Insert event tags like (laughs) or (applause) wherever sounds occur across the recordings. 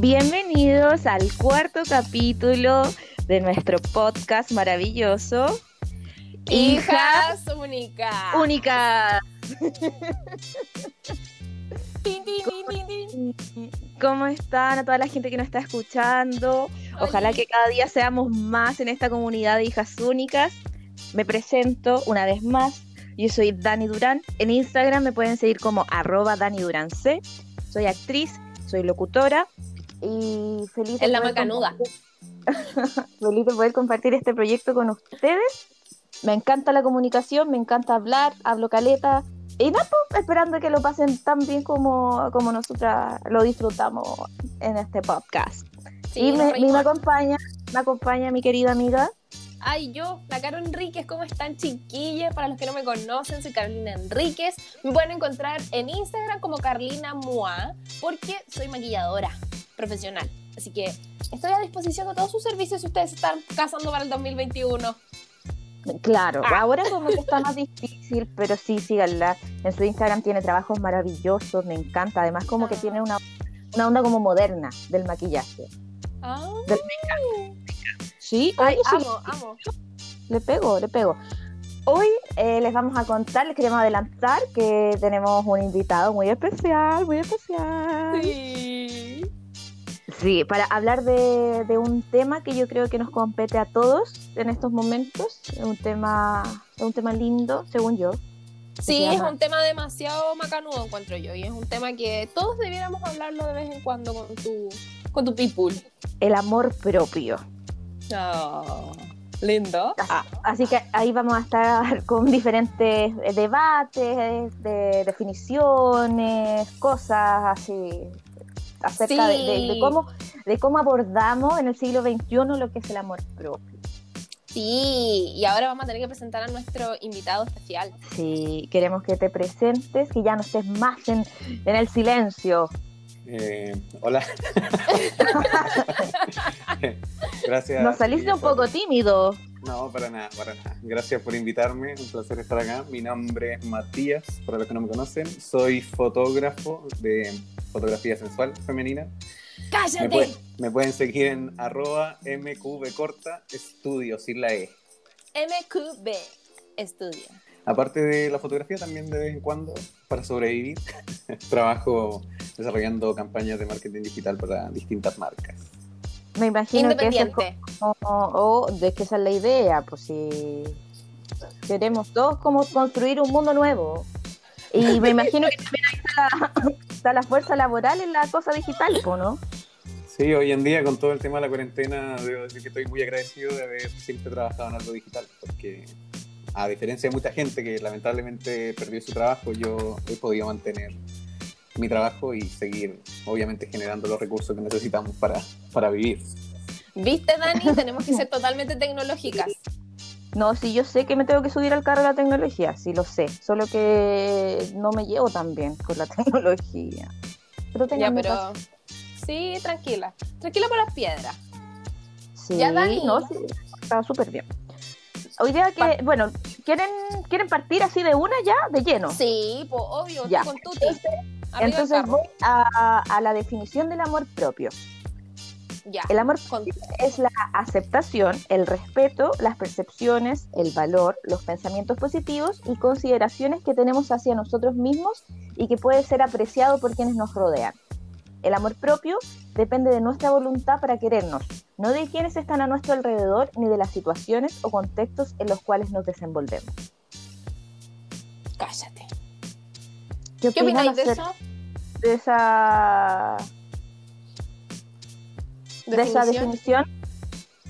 Bienvenidos al cuarto capítulo de nuestro podcast maravilloso. Hijas únicas. Únicas. ¿Cómo están a toda la gente que nos está escuchando? Ojalá que cada día seamos más en esta comunidad de hijas únicas. Me presento una vez más. Yo soy Dani Durán. En Instagram me pueden seguir como arroba Dani Durán C. Soy actriz, soy locutora y feliz Es la macanuda. compartir- (laughs) feliz de poder compartir este proyecto con ustedes. Me encanta la comunicación, me encanta hablar, hablo caleta. Y nada, pues, esperando que lo pasen tan bien como, como nosotras lo disfrutamos en este podcast. Sí, y me, me acompaña, me acompaña mi querida amiga. Ay, yo, la Caro Enríquez, ¿cómo están chiquillas? Para los que no me conocen, soy Carolina Enríquez. Me pueden encontrar en Instagram como Carlina Mua, porque soy maquilladora profesional. Así que estoy a disposición de todos sus servicios si ustedes están casando para el 2021. Claro, Ah. ahora como que está más difícil, pero sí, síganla. En su Instagram tiene trabajos maravillosos, me encanta. Además como que Ah. tiene una, una onda como moderna del maquillaje. Ah, Sí, ay, oye, sí, amo, amo. le pego, le pego. Hoy eh, les vamos a contar, les queremos adelantar que tenemos un invitado muy especial, muy especial. Sí. Sí, para hablar de, de un tema que yo creo que nos compete a todos en estos momentos, es un tema, es un tema lindo, según yo. Sí, es un tema demasiado macanudo, encuentro yo, y es un tema que todos debiéramos hablarlo de vez en cuando con tu, con tu people. El amor propio. Oh, lindo. Así, así que ahí vamos a estar con diferentes debates, de definiciones, cosas así acerca de, de- de Sí. cómo de cómo abordamos en el siglo XXI lo que es el amor propio. Sí, y ahora vamos a tener que presentar a nuestro invitado especial. Si queremos que te presentes, que ya no estés más en, en el silencio. Eh, hola. (laughs) Gracias. Nos saliste un poco tímido. No, para nada, para nada. Gracias por invitarme. Un placer estar acá. Mi nombre es Matías, para los que no me conocen. Soy fotógrafo de fotografía sensual femenina. Me, ¡Cállate! puede- me pueden seguir en arroba mqvcorta estudio sin la E. MQB Estudio. Aparte de la fotografía, también de vez en cuando, para sobrevivir, (laughs) trabajo desarrollando campañas de marketing digital para distintas marcas. Me imagino que eso es como, o de que esa es la idea, pues si queremos todos como construir un mundo nuevo. Y me imagino que también ahí está la, está la fuerza laboral en la cosa digital, ¿no? Sí, hoy en día con todo el tema de la cuarentena, debo decir que estoy muy agradecido de haber siempre trabajado en algo digital, porque a diferencia de mucha gente que lamentablemente perdió su trabajo, yo he podido mantener mi trabajo y seguir, obviamente, generando los recursos que necesitamos para, para vivir. ¿Viste, Dani? (laughs) Tenemos que ser totalmente tecnológicas. No, sí, yo sé que me tengo que subir al carro de la tecnología, sí lo sé, solo que no me llevo tan bien con la (laughs) tecnología. Pero Ya, pero. Sí, tranquila. Tranquila por las piedras. Sí, Ya, Dani. no, sí, está súper bien. Hoy día que, bueno, ¿quieren, ¿quieren partir así de una ya, de lleno? Sí, pues obvio, Ya. con tuti. Entonces voy a, a la definición del amor propio. Ya. El amor Con- es la aceptación, el respeto, las percepciones, el valor, los pensamientos positivos y consideraciones que tenemos hacia nosotros mismos y que puede ser apreciado por quienes nos rodean. El amor propio depende de nuestra voluntad para querernos, no de quienes están a nuestro alrededor ni de las situaciones o contextos en los cuales nos desenvolvemos. Cállate. ¿Qué, ¿Qué opináis de eso? de esa, de esa definición?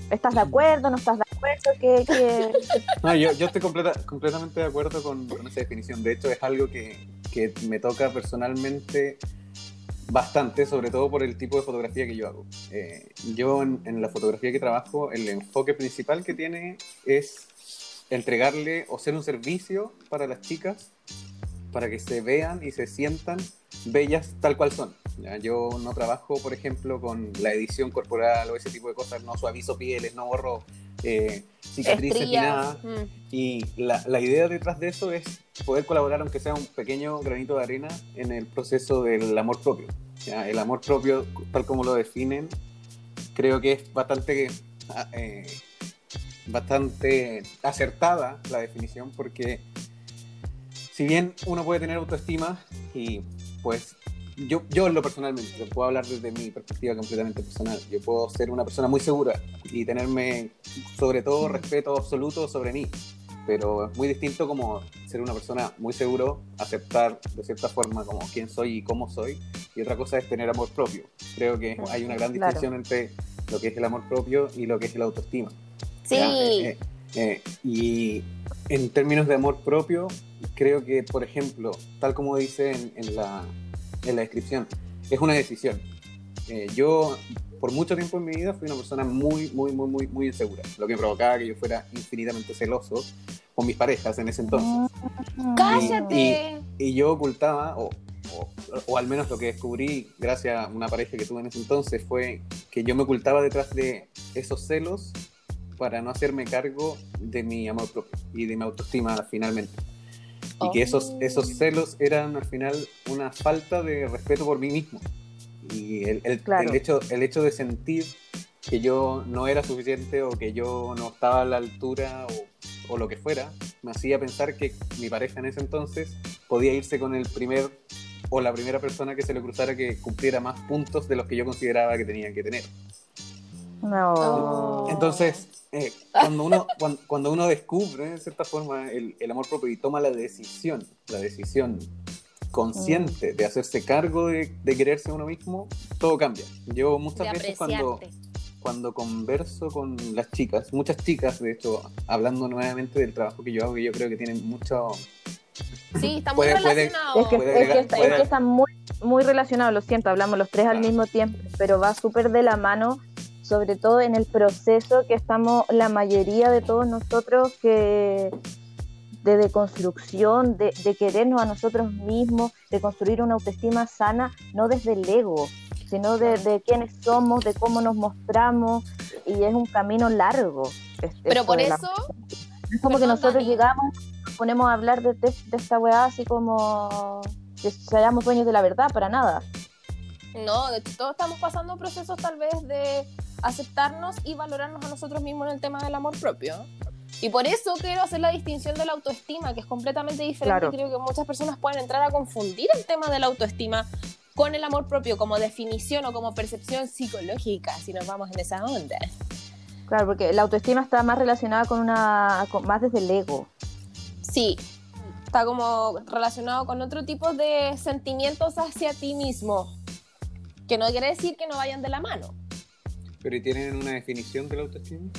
¿Estás de acuerdo? ¿No estás de acuerdo? ¿Qué, qué- (laughs) No, yo, yo estoy completa- completamente de acuerdo con, con esa definición. De hecho, es algo que, que me toca personalmente bastante, sobre todo por el tipo de fotografía que yo hago. Eh, yo en, en la fotografía que trabajo, el enfoque principal que tiene es entregarle o ser un servicio para las chicas, para que se vean y se sientan bellas tal cual son. ¿ya? Yo no trabajo, por ejemplo, con la edición corporal o ese tipo de cosas, no suavizo pieles, no borro eh, cicatrices ni nada. Mm. Y la, la idea detrás de eso es poder colaborar, aunque sea un pequeño granito de arena, en el proceso del amor propio. ¿ya? El amor propio, tal como lo definen, creo que es bastante, ah, eh, bastante acertada la definición, porque si bien uno puede tener autoestima y pues yo, yo en lo personalmente, puedo hablar desde mi perspectiva completamente personal, yo puedo ser una persona muy segura y tenerme sobre todo respeto absoluto sobre mí, pero es muy distinto como ser una persona muy seguro, aceptar de cierta forma como quién soy y cómo soy, y otra cosa es tener amor propio. Creo que hay una gran Claro. distinción entre lo que es el amor propio y lo que es la autoestima. Sí. ¿ya? Eh, eh, eh, y en términos de amor propio, creo que, por ejemplo, tal como dice en, en la, en la descripción, es una decisión. Eh, yo, por mucho tiempo en mi vida, fui una persona muy, muy, muy, muy, muy insegura, lo que provocaba que yo fuera infinitamente celoso con mis parejas en ese entonces. ¡Cállate! Y yo ocultaba, o, o, o al menos lo que descubrí gracias a una pareja que tuve en ese entonces, fue que yo me ocultaba detrás de esos celos para no hacerme cargo de mi amor propio y de mi autoestima finalmente. Y que esos, Oh. esos celos eran al final una falta de respeto por mí mismo. Y el, el- Claro. el hecho, el hecho de sentir que yo no era suficiente o que yo no estaba a la altura o, o lo que fuera, me hacía pensar que mi pareja en ese entonces podía irse con el primer o la primera persona que se le cruzara que cumpliera más puntos de los que yo consideraba que tenía que tener. No. Oh. Entonces, eh, cuando, uno, cuando, cuando uno descubre, de cierta forma, el, el amor propio y toma la decisión, la decisión consciente de hacerse cargo de, de quererse a uno mismo, todo cambia. Yo muchas De veces cuando, cuando converso con las chicas, muchas chicas, de hecho, hablando nuevamente del trabajo que yo hago, que yo creo que tienen mucho... Sí, está muy relacionado. Es que, Puede es que está, puede- es que está muy, muy relacionado, lo siento, hablamos los tres al mismo tiempo, pero va súper de la mano, sobre todo en el proceso que estamos la mayoría de todos nosotros que de deconstrucción, de, de querernos a nosotros mismos, de construir una autoestima sana, no desde el ego, sino de, de quiénes somos, de cómo nos mostramos, y es un camino largo. es- Pero por la- eso, es como que nosotros Dani. llegamos, nos ponemos a hablar de, de- de esta weá así como que seamos dueños de la verdad, para nada. no, de hecho, todos estamos pasando procesos tal vez de aceptarnos y valorarnos a nosotros mismos en el tema del amor propio. Y por eso quiero hacer la distinción de la autoestima, que es completamente diferente. Claro. Creo que muchas personas pueden entrar a confundir el tema de la autoestima con el amor propio como definición o como percepción psicológica, si nos vamos en esa onda. Claro, porque la autoestima está más relacionada con una, con- más desde el ego. Sí, está como relacionado con otro tipo de sentimientos hacia ti mismo, que no quiere decir que no vayan de la mano. Pero ¿y tienen una definición de la autoestima?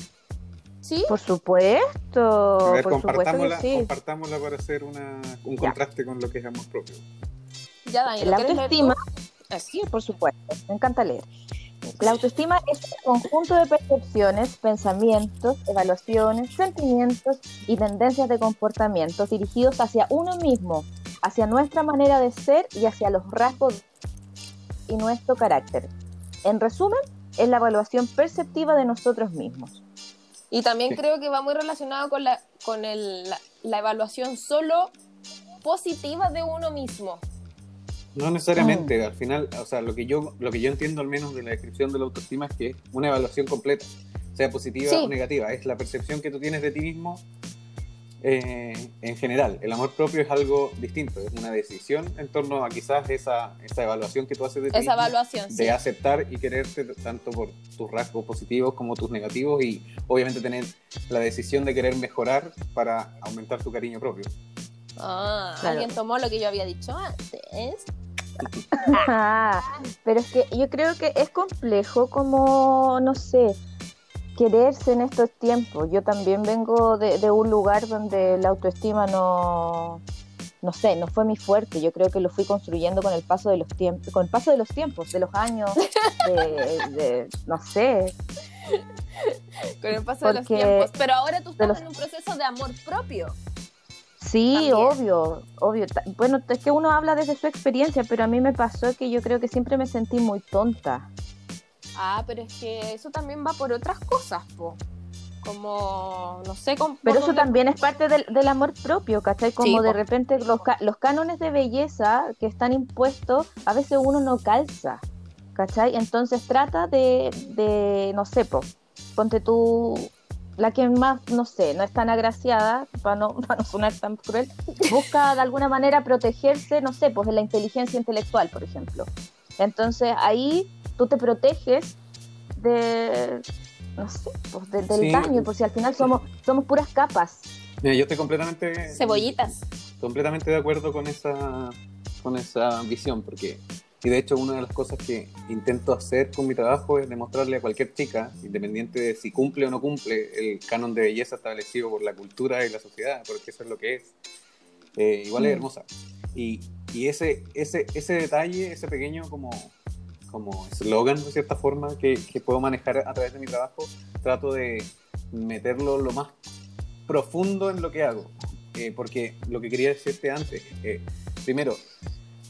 ¿Sí? Por supuesto, A ver, por supuesto que compartámosla, sí. compartámosla para hacer una, un Ya. contraste con lo que es amor propio. Ya, Dani, ¿lo La autoestima, Así. sí, por supuesto, me encanta leer. La autoestima es un conjunto de percepciones, pensamientos, evaluaciones, sentimientos y tendencias de comportamientos dirigidos hacia uno mismo, hacia nuestra manera de ser y hacia los rasgos y nuestro carácter. En resumen, es la evaluación perceptiva de nosotros mismos. Y también Sí. creo que va muy relacionado con la, con el, la, la evaluación solo positiva de uno mismo. No necesariamente, al final, o sea, lo que yo lo que yo entiendo al menos de la descripción de la autoestima es que es una evaluación completa, sea positiva Sí. o negativa, es la percepción que tú tienes de ti mismo eh, en general. El amor propio es algo distinto, es una decisión en torno a quizás esa, esa evaluación que tú haces de ti Esa mismo, evaluación, sí. de aceptar y quererte tanto por tus rasgos positivos como tus negativos y obviamente tener la decisión de querer mejorar para aumentar tu cariño propio. Ah, Claro. alguien tomó lo que yo había dicho antes. (laughs) Ah, pero es que yo creo que es complejo como, no sé, quererse en estos tiempos. Yo también vengo de, de un lugar donde la autoestima no, no sé, no fue mi fuerte. Yo creo que lo fui construyendo con el paso de los tiempos, con el paso de los tiempos, de los años, de, de- no sé. Con el paso de los tiempos. Pero ahora tú estás los- en un proceso de amor propio. Sí, También. obvio, obvio. Bueno, es que uno habla desde su experiencia, pero a mí me pasó que yo creo que siempre me sentí muy tonta. Ah, pero es que eso también va por otras cosas, po. Como, no sé, con, Pero eso también es parte del, del amor propio, ¿cachai? Como Sí, de po. repente los, los cánones de belleza que están impuestos, a veces uno no calza, ¿cachai? Entonces trata de, de no sé, po, ponte tú, la que más, no sé, no es tan agraciada, para no, (laughs) para no sonar tan cruel, busca de alguna manera protegerse, no sé, pues de la inteligencia intelectual, por ejemplo. Entonces ahí tú te proteges de, no sé, pues de- del Sí. daño, pues si al final somos, somos puras capas. Mira, yo estoy completamente Cebollitas. completamente de acuerdo con esa, con esa visión, porque, y de hecho, una de las cosas que intento hacer con mi trabajo es demostrarle a cualquier chica, independiente de si cumple o no cumple el canon de belleza establecido por la cultura y la sociedad, porque eso es lo que es, eh, igual es Mm. hermosa. Y, y ese, ese, ese detalle, ese pequeño como como eslogan de cierta forma que, que puedo manejar a través de mi trabajo, trato de meterlo lo más profundo en lo que hago. Eh, porque lo que quería decirte antes, eh, primero,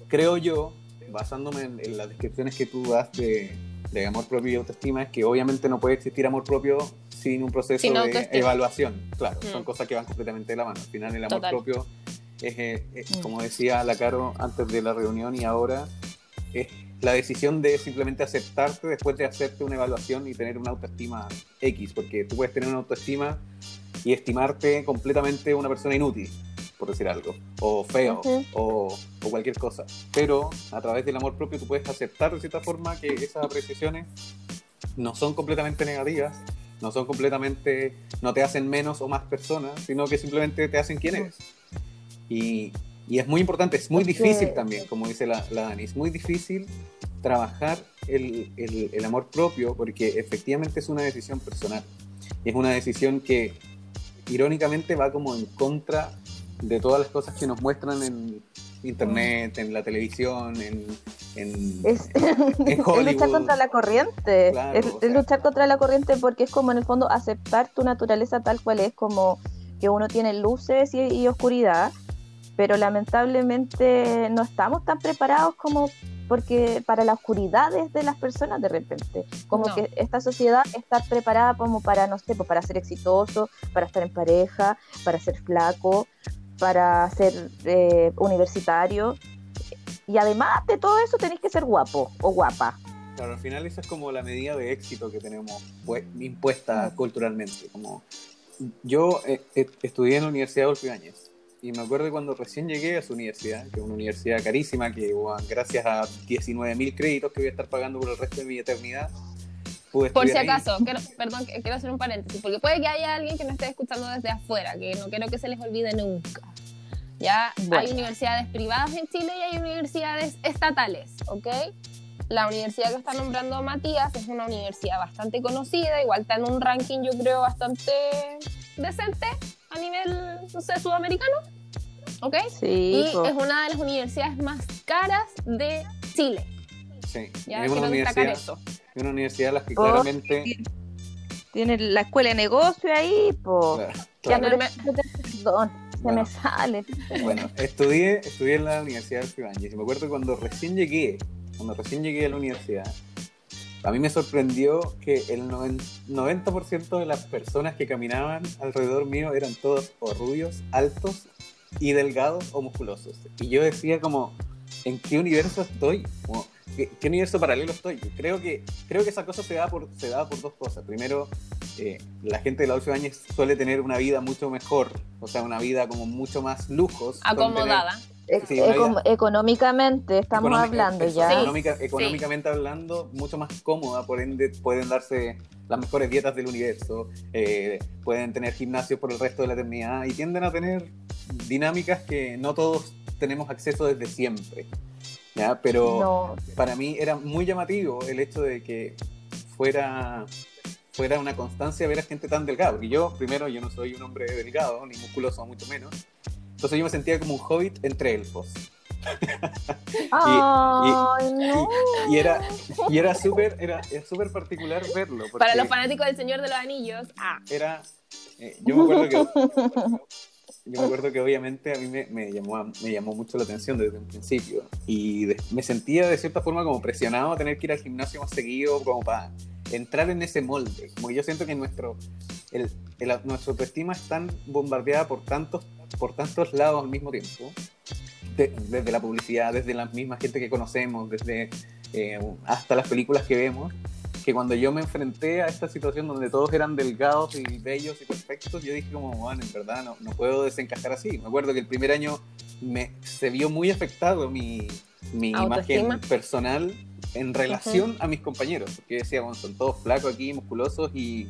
creo yo, basándome en, en las descripciones que tú das de, de amor propio y autoestima, es que obviamente no puede existir amor propio sin un proceso Sin de evaluación. Claro, son Mm. cosas que van completamente de la mano. Al final el amor Total. propio es, eh, eh, Mm. como decía la Caro antes de la reunión y ahora, es la decisión de simplemente aceptarte después de hacerte una evaluación y tener una autoestima X, porque tú puedes tener una autoestima y estimarte completamente una persona inútil, por decir algo, o feo, o, o cualquier cosa. Pero a través del amor propio tú puedes aceptar de cierta forma que esas apreciaciones no son completamente negativas, no son completamente, no te hacen menos o más persona, sino que simplemente te hacen quien eres. Y, y es muy importante, es muy Es difícil también, como dice la, la Dani, es muy difícil trabajar el, el- el amor propio porque efectivamente es una decisión personal. Y es una decisión que irónicamente va como en contra de todas las cosas que nos muestran en internet, en la televisión, en, en, Es, (laughs) en es Hollywood. luchar contra la corriente. Claro, es, o es sea. luchar contra la corriente porque es como en el fondo aceptar tu naturaleza tal cual es, como que uno tiene luces y, y oscuridad, pero lamentablemente no estamos tan preparados como porque para las oscuridades de las personas de repente, como No. que esta sociedad está preparada como para, no sé, pues, para ser exitoso, para estar en pareja, para ser flaco, para ser eh, universitario, y además de todo eso tenéis que ser guapo o guapa. Claro, al final esa es como la medida de éxito que tenemos pues, impuesta culturalmente. Como yo eh, eh, estudié en la Universidad Adolfo Ibáñez y me acuerdo cuando recién llegué a su universidad, que es una universidad carísima, que bueno, gracias a 19.000 créditos que voy a estar pagando por el resto de mi eternidad, pude Por si acaso, quiero, perdón, quiero hacer un paréntesis, porque puede que haya alguien que no esté escuchando desde afuera, que no quiero que se les olvide nunca. Ya Bueno. hay universidades privadas en Chile y hay universidades estatales, ¿ok? La universidad que está nombrando Matías es una universidad bastante conocida, igual está en un ranking yo creo bastante decente a nivel, no sé, sudamericano, ¿ok? Sí, Y es una de las universidades más caras de Chile. Sí, Ya es una universidad, eso. es una universidad a la que Oh, claramente... tiene la escuela de negocio ahí, po. Claro, Ya, pero- perdón, se Bueno. me sale. Bueno, estudié, estudié en la Universidad de Ibáñez y me acuerdo cuando recién llegué, cuando recién llegué a la universidad, a mí me sorprendió que el noven- 90% de las personas que caminaban alrededor mío eran todos o rubios, altos y delgados o musculosos. Y yo decía como, ¿en qué universo estoy? ¿qué, universo paralelo estoy? Creo que, creo que esa cosa se da por, se da por dos cosas. Primero, eh, la gente de la 8 años suele tener una vida mucho mejor, o sea, una vida como mucho más lujos. Acomodada. Sí, econ- económicamente estamos económica- hablando eso, ya. Sí. económica- económicamente hablando, mucho más cómoda, por ende pueden darse las mejores dietas del universo, eh, pueden tener gimnasios por el resto de la eternidad y tienden a tener dinámicas que no todos tenemos acceso desde siempre. ¿ya? Pero No, para mí era muy llamativo el hecho de que fuera fuera una constancia ver a gente tan delgada, porque yo, primero, yo no soy un hombre delgado, ni musculoso, mucho menos, entonces yo me sentía como un hobbit entre elfos. (laughs) Ay, no. Y era, y era súper era, súper particular verlo. Para los fanáticos del Señor de los Anillos, ah, era. eh, yo me acuerdo que yo me acuerdo que obviamente a mí me, me llamó, me llamó mucho la atención desde un principio y de- me sentía de cierta forma como presionado a tener que ir al gimnasio más seguido como para entrar en ese molde. Como que yo siento que nuestro, el, el- nuestra autoestima es tan bombardeada por tantos, por tantos lados al mismo tiempo, de- desde la publicidad, desde la misma gente que conocemos, desde eh, hasta las películas que vemos, que cuando yo me enfrenté a esta situación donde todos eran delgados y bellos y perfectos, yo dije como, bueno, en verdad no, no puedo desencajar así. Me acuerdo que el primer año me, se vio muy afectado mi, mi imagen personal en relación a mis compañeros, porque decía, bueno, son todos flacos aquí, musculosos y,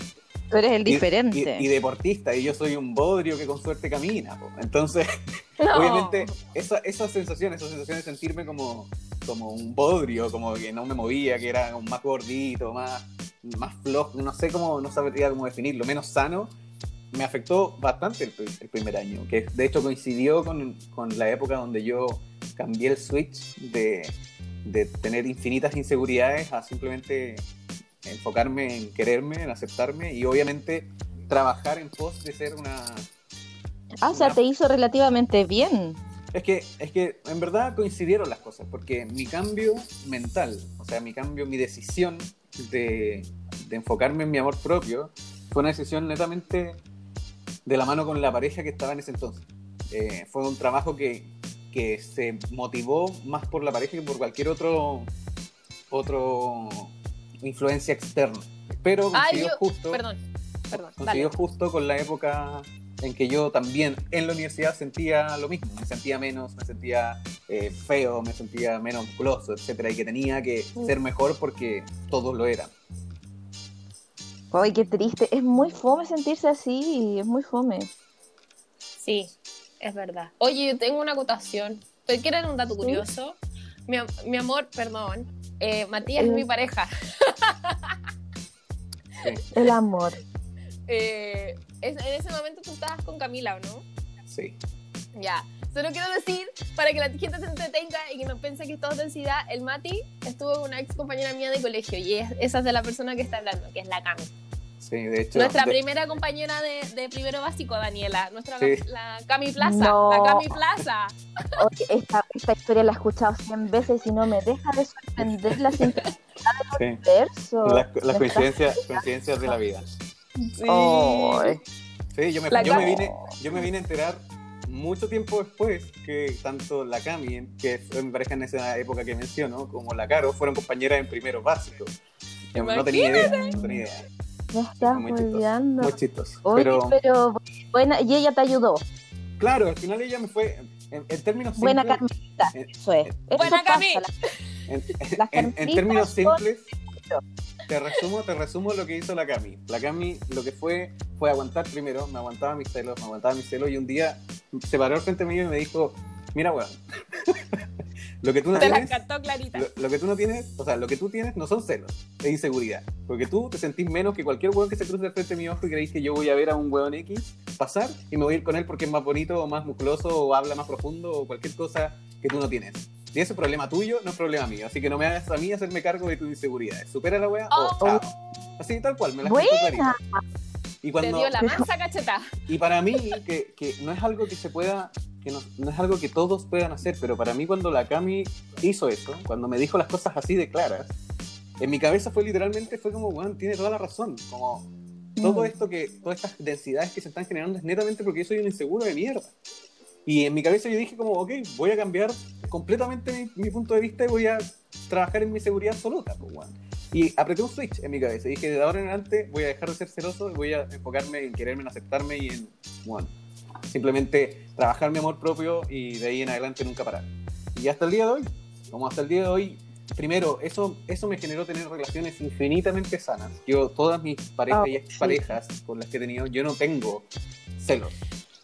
Tú eres el y- diferente. y, y deportista, y yo soy un bodrio que con suerte camina. po. Entonces, (laughs) No. obviamente, esa, esa sensación, esa sensación de sentirme como, como un bodrio, como que no me movía, que era más gordito, más, más flojo, no sé cómo, no sabría cómo definirlo, menos sano, me afectó bastante el, el primer año, que de hecho coincidió con, con la época donde yo cambié el switch de, de tener infinitas inseguridades a simplemente enfocarme en quererme, en aceptarme y obviamente trabajar en pos de ser una... ah, o sea, te hizo relativamente bien. es que, es que en verdad coincidieron las cosas, porque mi cambio mental, o sea, mi cambio, mi decisión de, de enfocarme en mi amor propio, fue una decisión netamente de la mano con la pareja que estaba en ese entonces. Eh, fue un trabajo que, que se motivó más por la pareja que por cualquier otro, otro influencia externa. Pero Ay, coincidió yo- justo Perdón, perdón. coincidió Dale. justo con la época en que yo también en la universidad sentía lo mismo, me sentía menos, me sentía eh, feo, me sentía menos musculoso, etcétera, y que tenía que Mm. ser mejor porque todos lo eran. Ay, qué triste. Es muy fome sentirse así, es muy fome. Sí, es verdad. Oye, yo tengo una acotación. ¿Te quieren un dato Sí. curioso? Mi, mi amor, perdón. Eh, Matías es mi pareja. El amor. Eh, es- en ese momento tú estabas con Camila, ¿o no? Sí. Ya. Solo quiero decir, para que la gente se entretenga y que no piense que es todo densidad, el Mati estuvo con una ex compañera mía de colegio y es, esa es de la persona que está hablando, que es la Cami. Sí, de hecho. Nuestra de- primera compañera de, de primero básico, Daniela. Nuestra, Sí. La Cami Plaza. No. La Cami Plaza. Oye, esta, esta historia la he escuchado 100 veces y no me deja de sorprender la simplicidad del las, está- coincidencias, de la vida. Sí. Sí, yo me, La yo, me vine, yo me vine a enterar mucho tiempo después que tanto la Cami, que fue mi pareja en esa época que menciono, como la Caro, fueron compañeras en primero básico. No tenía idea, no tenía idea. Me estás Muy olvidando. Muy chistoso. Oye, Pero, pero... buena, y ella te ayudó. claro, al final ella me fue, en, en términos Buena simples, Carmelita, eh, eso es. Eso Buena la- en, (laughs) términos son- simples, te resumo, te resumo lo que hizo la Cami. La Cami lo que fue fue aguantar primero, me aguantaba mis celos, me aguantaba mis celos y un día se paró al frente mío y me dijo, mira weón, (laughs) lo que tú no Te la tienes, cantó clarita. lo, lo que tú no tienes, o sea, lo que tú tienes no son celos, es inseguridad. Porque tú te sentís menos que cualquier weón que se cruce al frente de mi ojo y creéis que yo voy a ver a un weón X pasar y me voy a ir con él porque es más bonito o más musculoso o habla más profundo o cualquier cosa que tú no tienes. Y ese es problema tuyo, no es problema mío. Así que no me hagas a mí hacerme cargo de tus inseguridades. Supera la wea Oh. o chao. Así tal cual, me la Buena. Y Te cuando, dio la mansa cacheta. y para mí, que, que no es algo que se pueda, que no, no es algo que todos puedan hacer, pero para mí cuando la Cami hizo eso, cuando me dijo las cosas así de claras, en mi cabeza fue literalmente, fue como, bueno, tiene toda la razón, como todo Mm. esto que, todas estas densidades que se están generando es netamente porque yo soy un inseguro de mierda. Y en mi cabeza yo dije como, ok, voy a cambiar completamente mi, mi punto de vista y voy a trabajar en mi seguridad absoluta, pues, weón. Y apreté un switch en mi cabeza. Dije, de ahora en adelante voy a dejar de ser celoso y voy a enfocarme en quererme, en aceptarme y en, bueno, simplemente trabajar mi amor propio y de ahí en adelante nunca parar. Y hasta el día de hoy, como hasta el día de hoy, primero, eso, eso me generó tener relaciones infinitamente sanas. Yo, todas mis parejas y exparejas con las que he tenido, yo no tengo celos.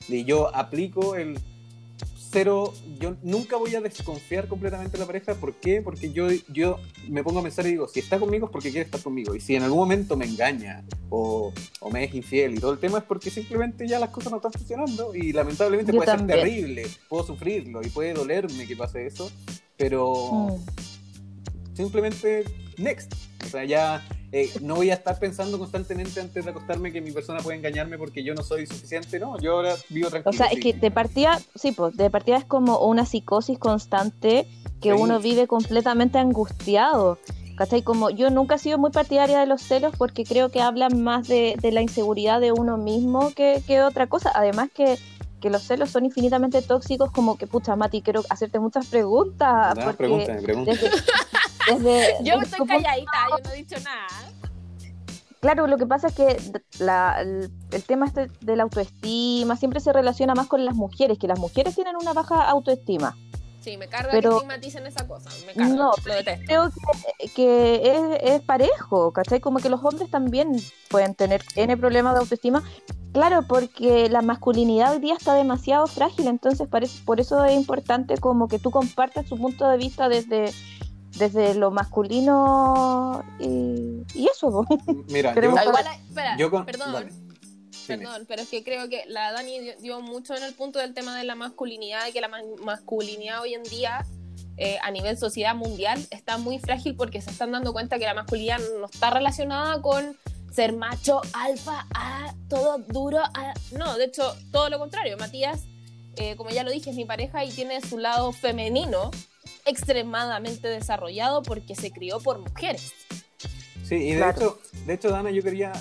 Y yo aplico el cero, yo nunca voy a desconfiar completamente de la pareja. ¿Por qué? Porque yo, yo me pongo a pensar y digo, si está conmigo es porque quiere estar conmigo. Y si en algún momento me engaña o, o me es infiel y todo el tema es porque simplemente ya las cosas no están funcionando y lamentablemente Yo puede también. ser terrible, puedo sufrirlo y puede dolerme que pase eso, pero Mm. simplemente next. O sea, ya eh, no voy a estar pensando constantemente antes de acostarme que mi persona puede engañarme porque yo no soy suficiente, no, yo ahora vivo tranquilo. O sea, es que de partida, sí, pues de partida es como una psicosis constante que Sí. uno vive completamente angustiado. ¿Cachai? Como yo nunca he sido muy partidaria de los celos porque creo que hablan más de, de la inseguridad de uno mismo que, que otra cosa. Además que, que los celos son infinitamente tóxicos, como que, pucha, Mati, quiero hacerte muchas preguntas. ¿Verdad? porque Pregúntame, pregúntame. desde, desde- (laughs) Yo desde estoy calladita, yo no he dicho nada. Claro, lo que pasa es que la- el, el tema este de la autoestima siempre se relaciona más con las mujeres, que las mujeres tienen una baja autoestima. Sí, me carga Pero- que estigmaticen esa cosa. Me carga, No, lo detesto. Creo que, que es, es parejo, ¿cachai? Como que los hombres también pueden tener N problemas de autoestima. Claro, porque la masculinidad hoy día está demasiado frágil, entonces parece, por eso es importante como que tú compartas tu punto de vista desde, desde lo masculino y, y eso. Mira, Pero- yo, Ah, igual, hay- espera, yo con... perdón. dale. Perdón, pero es que creo que la Dani dio, dio mucho en el punto del tema de la masculinidad y que la ma- masculinidad hoy en día eh, a nivel sociedad mundial está muy frágil porque se están dando cuenta que la masculinidad no está relacionada con ser macho, alfa, ah, todo duro. ah. No, de hecho, todo lo contrario. Matías, eh, como ya lo dije, es mi pareja y tiene su lado femenino extremadamente desarrollado porque se crió por mujeres. Sí, y de, Claro. hecho, de hecho, Dana, yo quería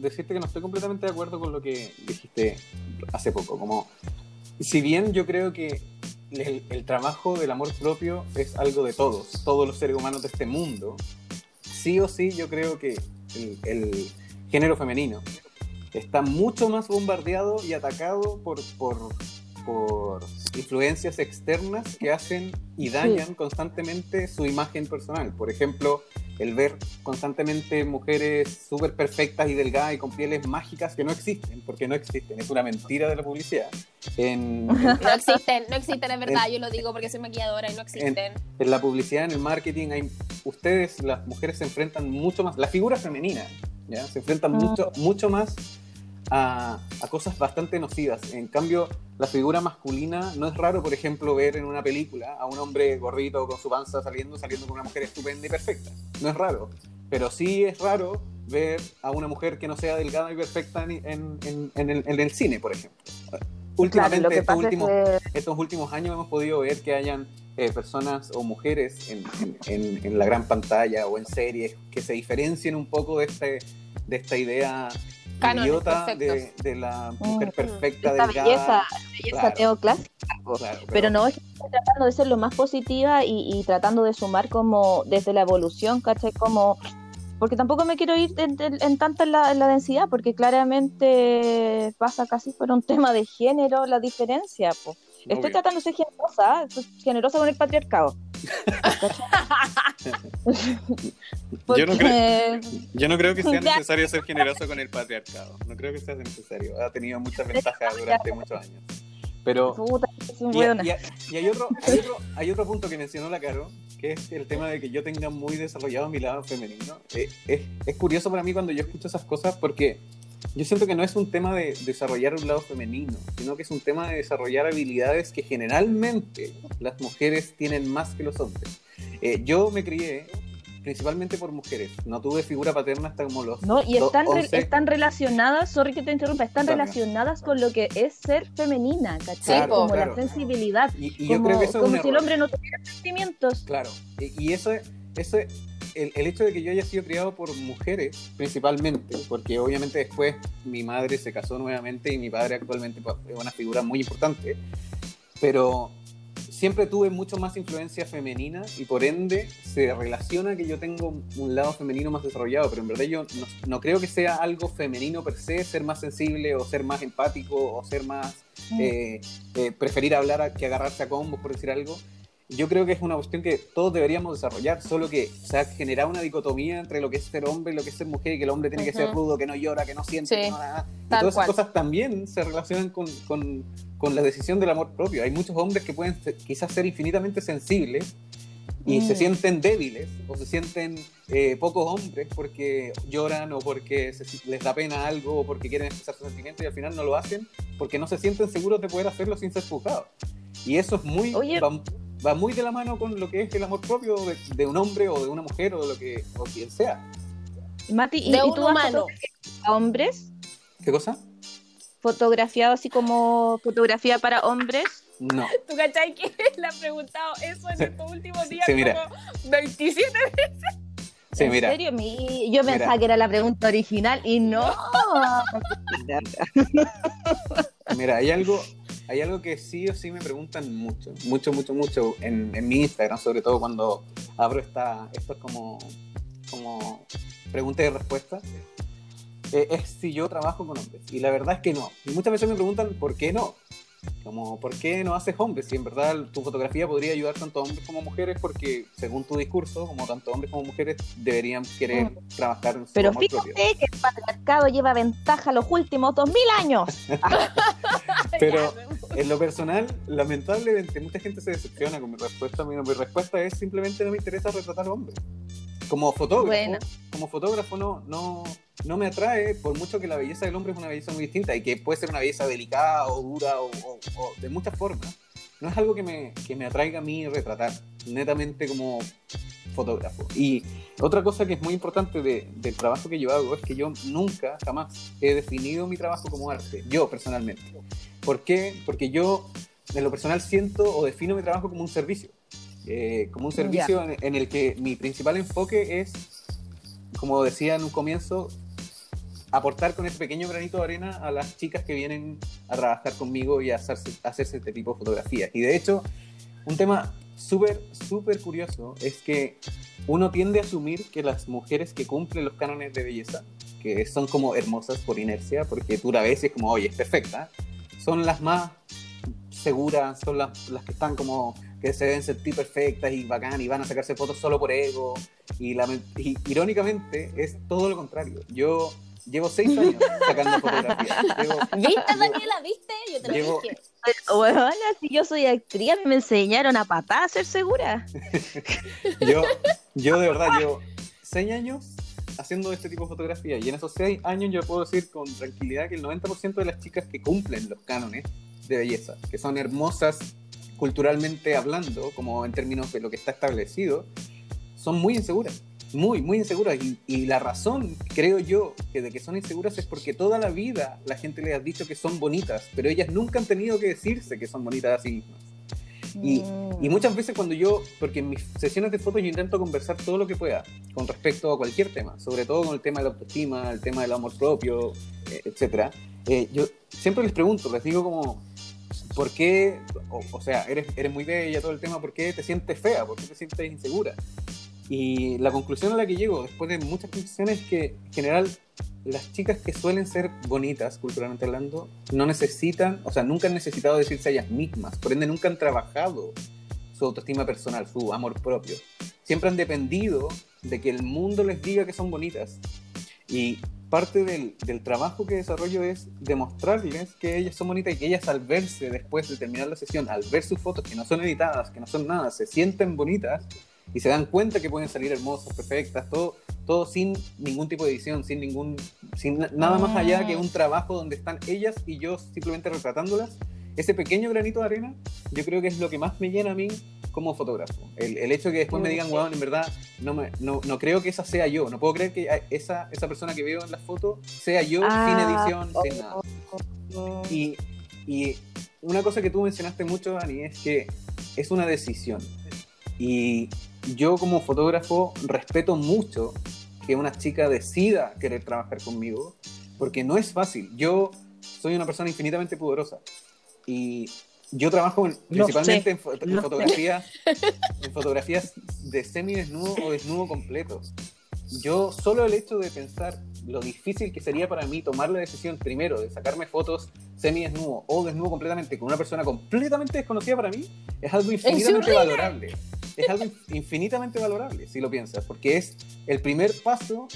decirte que no estoy completamente de acuerdo con lo que dijiste hace poco. Como, si bien yo creo que el, trabajo del amor propio es algo de todos, todos los seres humanos de este mundo, sí o sí yo creo que el, el género femenino está mucho más bombardeado y atacado por, por, por influencias externas que hacen y dañan constantemente su imagen personal. Por ejemplo, el ver constantemente mujeres súper perfectas y delgadas y con pieles mágicas que no existen, porque no existen, es una mentira de la publicidad. En, (laughs) en- No existen, no existen, es verdad, yo lo digo porque soy maquilladora y no existen. en la publicidad, en el marketing, hay, ustedes, las mujeres, se enfrentan mucho más, la figura femenina, ¿ya? se enfrentan Mm. mucho, mucho más a, a cosas bastante nocivas. En cambio, la figura masculina, no es raro, por ejemplo, ver en una película a un hombre gordito con su panza saliendo, saliendo con una mujer estupenda y perfecta. No es raro. Pero sí es raro ver a una mujer que no sea delgada y perfecta en, en- el, en el cine, por ejemplo. Últimamente, Claro, estos últimos, es que estos últimos años hemos podido ver que hayan eh, personas o mujeres en, en- en- en la gran pantalla o en series que se diferencien un poco de, este, de esta idea Cánones idiota de, de la mujer Mm, perfecta, delgada. belleza, belleza Claro. neoclásica. po. Claro, Pero no, es que estoy tratando de ser lo más positiva y, y tratando de sumar como desde la evolución, ¿cachai? Como, porque tampoco me quiero ir en, en- en tanta en la, en la densidad, porque claramente pasa casi por un tema de género la diferencia. po. Estoy tratando de ser generosa. Soy generosa con el patriarcado. Yo no Porque- Yo no creo que sea necesario ser generoso con el patriarcado. No creo que sea necesario. Ha tenido muchas ventajas durante muchos años. Pero Y, y- y hay, otro, hay, otro, hay otro punto que mencionó la Caro, que es el tema de que yo tenga muy desarrollado mi lado femenino. Eh, es, es curioso para mí cuando yo escucho esas cosas porque yo siento que no es un tema de desarrollar un lado femenino, sino que es un tema de desarrollar habilidades que generalmente las mujeres tienen más que los hombres. Eh, yo me crié principalmente por mujeres, no tuve figura paterna hasta como los No, y do- están, re- 11. están relacionadas, sorry que te interrumpa, están relacionadas con lo que es ser femenina, ¿cachai? Claro, como claro. la sensibilidad. Y, y yo como creo que eso es como un si el hombre no tuviera sentimientos. Claro, y, y eso, eso el, el hecho de que yo haya sido criado por mujeres, principalmente, porque obviamente después mi madre se casó nuevamente y mi padre actualmente pues, es una figura muy importante, pero siempre tuve mucho más influencia femenina y por ende se relaciona que yo tengo un lado femenino más desarrollado, pero en verdad yo no, no creo que sea algo femenino per se, ser más sensible o ser más empático o ser más Mm. eh, eh, preferir hablar a- que agarrarse a combos, por decir algo. Yo creo que es una cuestión que todos deberíamos desarrollar, solo que se ha generado una dicotomía entre lo que es ser hombre y lo que es ser mujer, y que el hombre tiene que ser rudo, que no llora, que no siente, Sí, que no nada. Y todas esas cual. cosas también se relacionan con, con- con la decisión del amor propio. Hay muchos hombres que pueden ser- quizás ser infinitamente sensibles y se Mm. sienten débiles o se sienten eh, pocos hombres porque lloran o porque se- les da pena algo o porque quieren expresar sus sentimientos y al final no lo hacen porque no se sienten seguros de poder hacerlo sin ser juzgados. Y eso es muy, Oye. Va, muy de la mano con lo que es el amor propio de, de un hombre o de una mujer o de lo que o quien sea. Mati, ¿y, de y tú humano. a hombres? ¿Qué cosa? ¿Fotografiado así como fotografía para hombres? No. (laughs) ¿Tú cachai que (laughs) le han preguntado eso en estos últimos días Sí, mira. como 27 Sí, ¿En mira. serio? Mi- Yo Mira. pensaba que era la pregunta original y no. (laughs) Mira, hay algo, hay algo que sí o sí me preguntan mucho, mucho, mucho, mucho en, en mi Instagram, sobre todo cuando abro esta, esto es como, como pregunta y respuesta, eh, es si yo trabajo con hombres. Y la verdad es que no. Y muchas veces me preguntan por qué no. Como, ¿por qué no haces hombres? Si en verdad tu fotografía podría ayudar tanto a hombres como a mujeres, porque según tu discurso, como tanto hombres como mujeres deberían querer trabajar en su Pero amor fíjate propio. que el patriarcado lleva ventaja los últimos dos mil años. (laughs) Pero en lo personal, lamentablemente, mucha gente se decepciona con mi respuesta. Mi, mi respuesta es simplemente no me interesa retratar hombres. Como fotógrafo, Bueno. como fotógrafo no, no, no me atrae, por mucho que la belleza del hombre es una belleza muy distinta y que puede ser una belleza delicada o dura o, o- o de muchas formas. No es algo que me, que me atraiga a mí retratar, netamente como fotógrafo. Y otra cosa que es muy importante de- del trabajo que yo hago es que yo nunca, jamás he definido mi trabajo como arte, yo personalmente. ¿Por qué? Porque yo, en lo personal, siento o defino mi trabajo como un servicio. Eh, como un servicio en, en el que mi principal enfoque es, como decía en un comienzo, aportar con ese pequeño granito de arena a las chicas que vienen a trabajar conmigo y a hacerse, a hacerse este tipo de fotografías. Y de hecho, un tema súper, súper curioso es que uno tiende a asumir que las mujeres que cumplen los cánones de belleza, que son como hermosas por inercia, porque tú la ves y es como, oye, es perfecta, son las más seguras, son las, las que están como que se deben sentir perfectas y bacán y van a sacarse fotos solo por ego. Y, lament- y irónicamente es todo lo contrario. Yo llevo seis años (laughs) sacando fotografías. Llevo- ¿Viste, Daniela? ¿Viste? Yo te lo Llevo- dije. Bueno, si yo soy actriz, me enseñaron a patada a ser segura. (laughs) Yo, yo de verdad llevo seis años haciendo este tipo de fotografía y en esos seis años yo puedo decir con tranquilidad que el 90% de las chicas que cumplen los cánones de belleza, que son hermosas culturalmente hablando, como en términos de lo que está establecido, son muy inseguras, muy, muy inseguras. Y, y la razón, creo yo, que de que son inseguras es porque toda la vida la gente les ha dicho que son bonitas, pero ellas nunca han tenido que decirse que son bonitas a sí mismas. Y- Mm. Y muchas veces cuando yo, porque en mis sesiones de fotos yo intento conversar todo lo que pueda con respecto a cualquier tema, sobre todo con el tema de la autoestima, el tema del amor propio, eh, etcétera, eh, yo siempre les pregunto, les digo como, ¿por qué, o, sea, eres, eres muy bella, todo el tema, ¿por qué te sientes fea? ¿Por qué te sientes insegura? Y la conclusión a la que llego, después de muchas conversaciones, es que en general las chicas que suelen ser bonitas, culturalmente hablando, no necesitan, o sea, nunca han necesitado decirse a ellas mismas, por ende nunca han trabajado su autoestima personal, su amor propio. Siempre han dependido de que el mundo les diga que son bonitas. Y parte del, del trabajo que desarrollo es demostrarles que ellas son bonitas y que ellas al verse después de terminar la sesión, al ver sus fotos que no son editadas, que no son nada, se sienten bonitas y se dan cuenta que pueden salir hermosas, perfectas, todo, todo sin ningún tipo de edición, sin ningún, sin na- nada más allá que un trabajo donde están ellas y yo simplemente retratándolas. Ese pequeño granito de arena, yo creo que es lo que más me llena a mí como fotógrafo. El, el hecho que después me digan, wow, en verdad, no, me, no, no creo que esa sea yo. No puedo creer que esa, esa persona que veo en la foto sea yo Ah, sin edición, oh, sin nada. oh. Y, y una cosa que tú mencionaste mucho, Dani, es que es una decisión. Y yo como fotógrafo respeto mucho que una chica decida querer trabajar conmigo, porque no es fácil. Yo soy una persona infinitamente pudorosa y yo trabajo en- principalmente en, fo- en fotografías, en fotografías de semidesnudo o desnudo completo. Yo solo el hecho de pensar lo difícil que sería para mí tomar la decisión primero de sacarme fotos semidesnudo o desnudo completamente con una persona completamente desconocida para mí es algo infinitamente valorable. Es algo infinitamente valorable si lo piensas, porque es el primer paso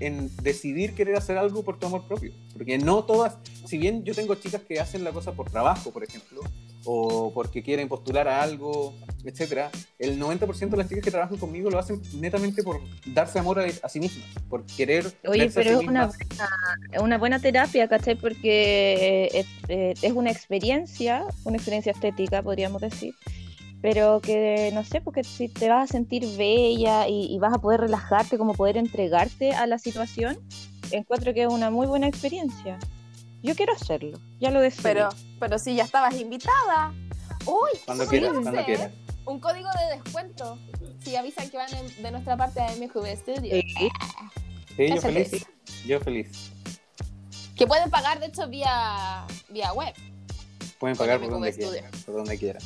en decidir querer hacer algo por tu amor propio. Porque no todas, si bien yo tengo chicas que hacen la cosa por trabajo, por ejemplo, o porque quieren postular a algo, etcétera, el 90% de las chicas que trabajan conmigo lo hacen netamente por darse amor a, a sí mismas, por querer Oye, verse a pero sí es una, buena- una buena terapia, ¿cachai? Porque es, eh, es una experiencia, una experiencia estética, podríamos decir, pero que no sé, porque si te vas a sentir bella y, y vas a poder relajarte, como poder entregarte a la situación, encuentro que es una muy buena experiencia. Yo quiero hacerlo, ya lo decidí. Pero, pero si ya estabas invitada. Uy, Cuando ¿qué quieras, cuando quieras. Un código de descuento. Si avisan que van en- de nuestra parte a MQB Studio. Sí. Sí, yo feliz. es. Yo feliz. Que pueden pagar, de hecho, vía, vía web. Pueden pagar por donde quieran. Por donde quieran.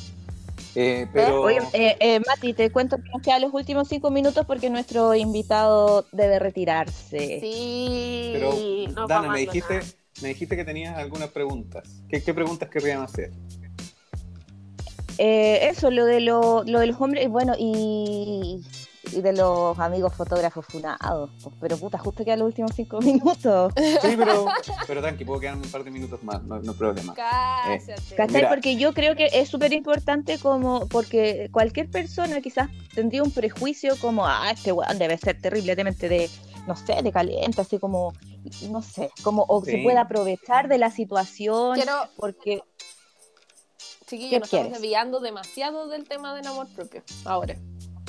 Eh, pero. Oye, eh, eh, Mati, te cuento que nos quedan los últimos cinco minutos porque nuestro invitado debe retirarse. Sí. Pero, no Dana, me dijiste. Me dijiste que tenías algunas preguntas. ¿Qué, qué preguntas querrían hacer? Eh, eso, lo de, lo, lo de los hombres, y bueno, y, y de los amigos fotógrafos funados. pues, pero puta, justo quedan los últimos cinco (laughs) minutos. Sí, pero, pero tranqui, puedo quedarme un par de minutos más, no, no problema. Cállate. Mira. Porque yo creo que es súper importante como, porque cualquier persona quizás tendría un prejuicio como, ah, este weón debe ser terriblemente de, no sé, de caliente, así como, no sé, como, o se puede aprovechar de la situación, Quiero, porque, chiquillos, ¿Qué nos estamos desviando demasiado del tema del amor propio. Ahora,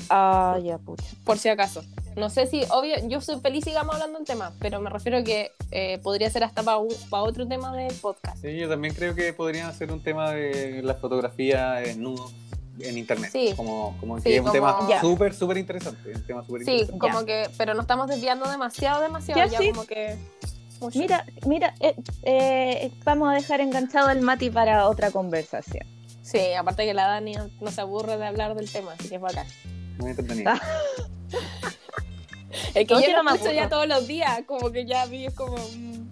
ah, ya, pucha. por si acaso. No sé si, obvio, yo soy feliz sigamos hablando del tema, pero me refiero a que eh, podría ser hasta para otro tema del podcast. Sí, yo también creo que podrían hacer un tema de la fotografía en nudos en internet. Sí. Como, como Sí, que es un como- tema súper, súper interesante. Un tema súper Sí, interesante. como que, pero nos estamos desviando demasiado, demasiado. Ya, Ya, sí. como que. mucho. Mira, mira, eh, eh, vamos a dejar enganchado al Mati para otra conversación. Sí, aparte que la Dani no, se aburre de hablar del tema, así que es bacán. Muy entretenido. Ah. (laughs) Es que No, yo lo no escucho ya todos los días, como que ya a mí es como. mm,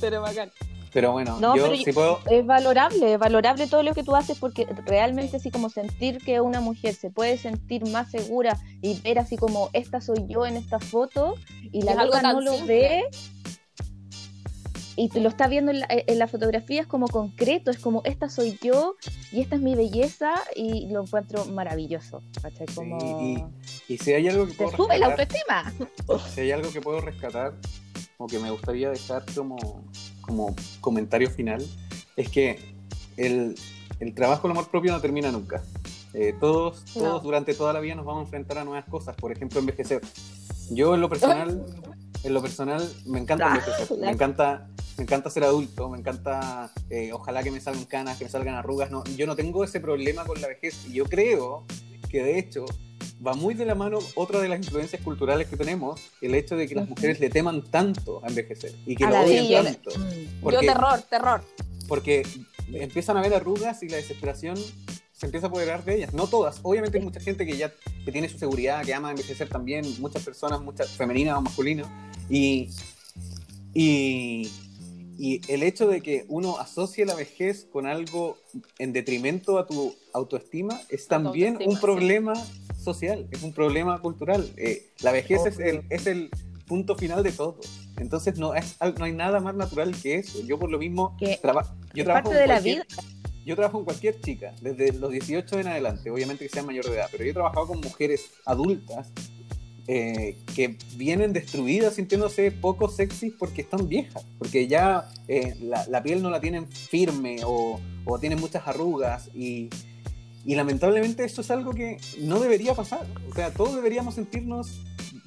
pero bacán. Pero bueno, No, yo pero sí puedo. Es valorable, es valorable todo lo que tú haces porque realmente así como sentir que una mujer se puede sentir más segura y ver así como esta soy yo en esta foto y la loca no lo simple. ve y te lo está viendo en la, en la fotografía es como concreto, es como esta soy yo y esta es mi belleza y lo encuentro maravilloso, Como y- Y si hay algo que te sube la autoestima. si hay algo que puedo rescatar o que me gustaría dejar como, como comentario final, es que el, el trabajo del amor propio no termina nunca. Eh, todos, todos No. durante toda la vida nos vamos a enfrentar a nuevas cosas, por ejemplo, envejecer. Yo en lo personal, (laughs) en lo personal me encanta Ah, envejecer, me encanta, me encanta ser adulto, me encanta, eh, ojalá que me salgan canas, que me salgan arrugas. No, yo no tengo ese problema con la vejez y yo creo que de hecho va muy de la mano otra de las influencias culturales que tenemos, el hecho de que las mujeres le teman tanto a envejecer y que A lo odien vida. tanto. Mm. Porque, Yo, terror, terror. porque empiezan a ver arrugas y la desesperación se empieza a apoderar de ellas. No todas, obviamente hay mucha gente que ya que tiene su seguridad, que ama envejecer también, muchas personas, muchas femeninas o masculinas, y, y, y el hecho de que uno asocie la vejez con algo en detrimento a tu autoestima es también autoestima, un sí. Social, es un problema cultural. Eh, la vejez es el, es el punto final de todo. Entonces no, es, no hay nada más natural que eso. Yo por lo mismo traba- yo trabajo parte con de la cualquier- vida. yo trabajo con cualquier chica, desde los 18 en adelante, obviamente que sean mayor de edad, pero yo he trabajado con mujeres adultas eh, que vienen destruidas sintiéndose poco sexy porque están viejas, porque ya eh, la, la piel no la tienen firme o, o tienen muchas arrugas y, y lamentablemente eso es algo que no debería pasar. O sea, todos deberíamos sentirnos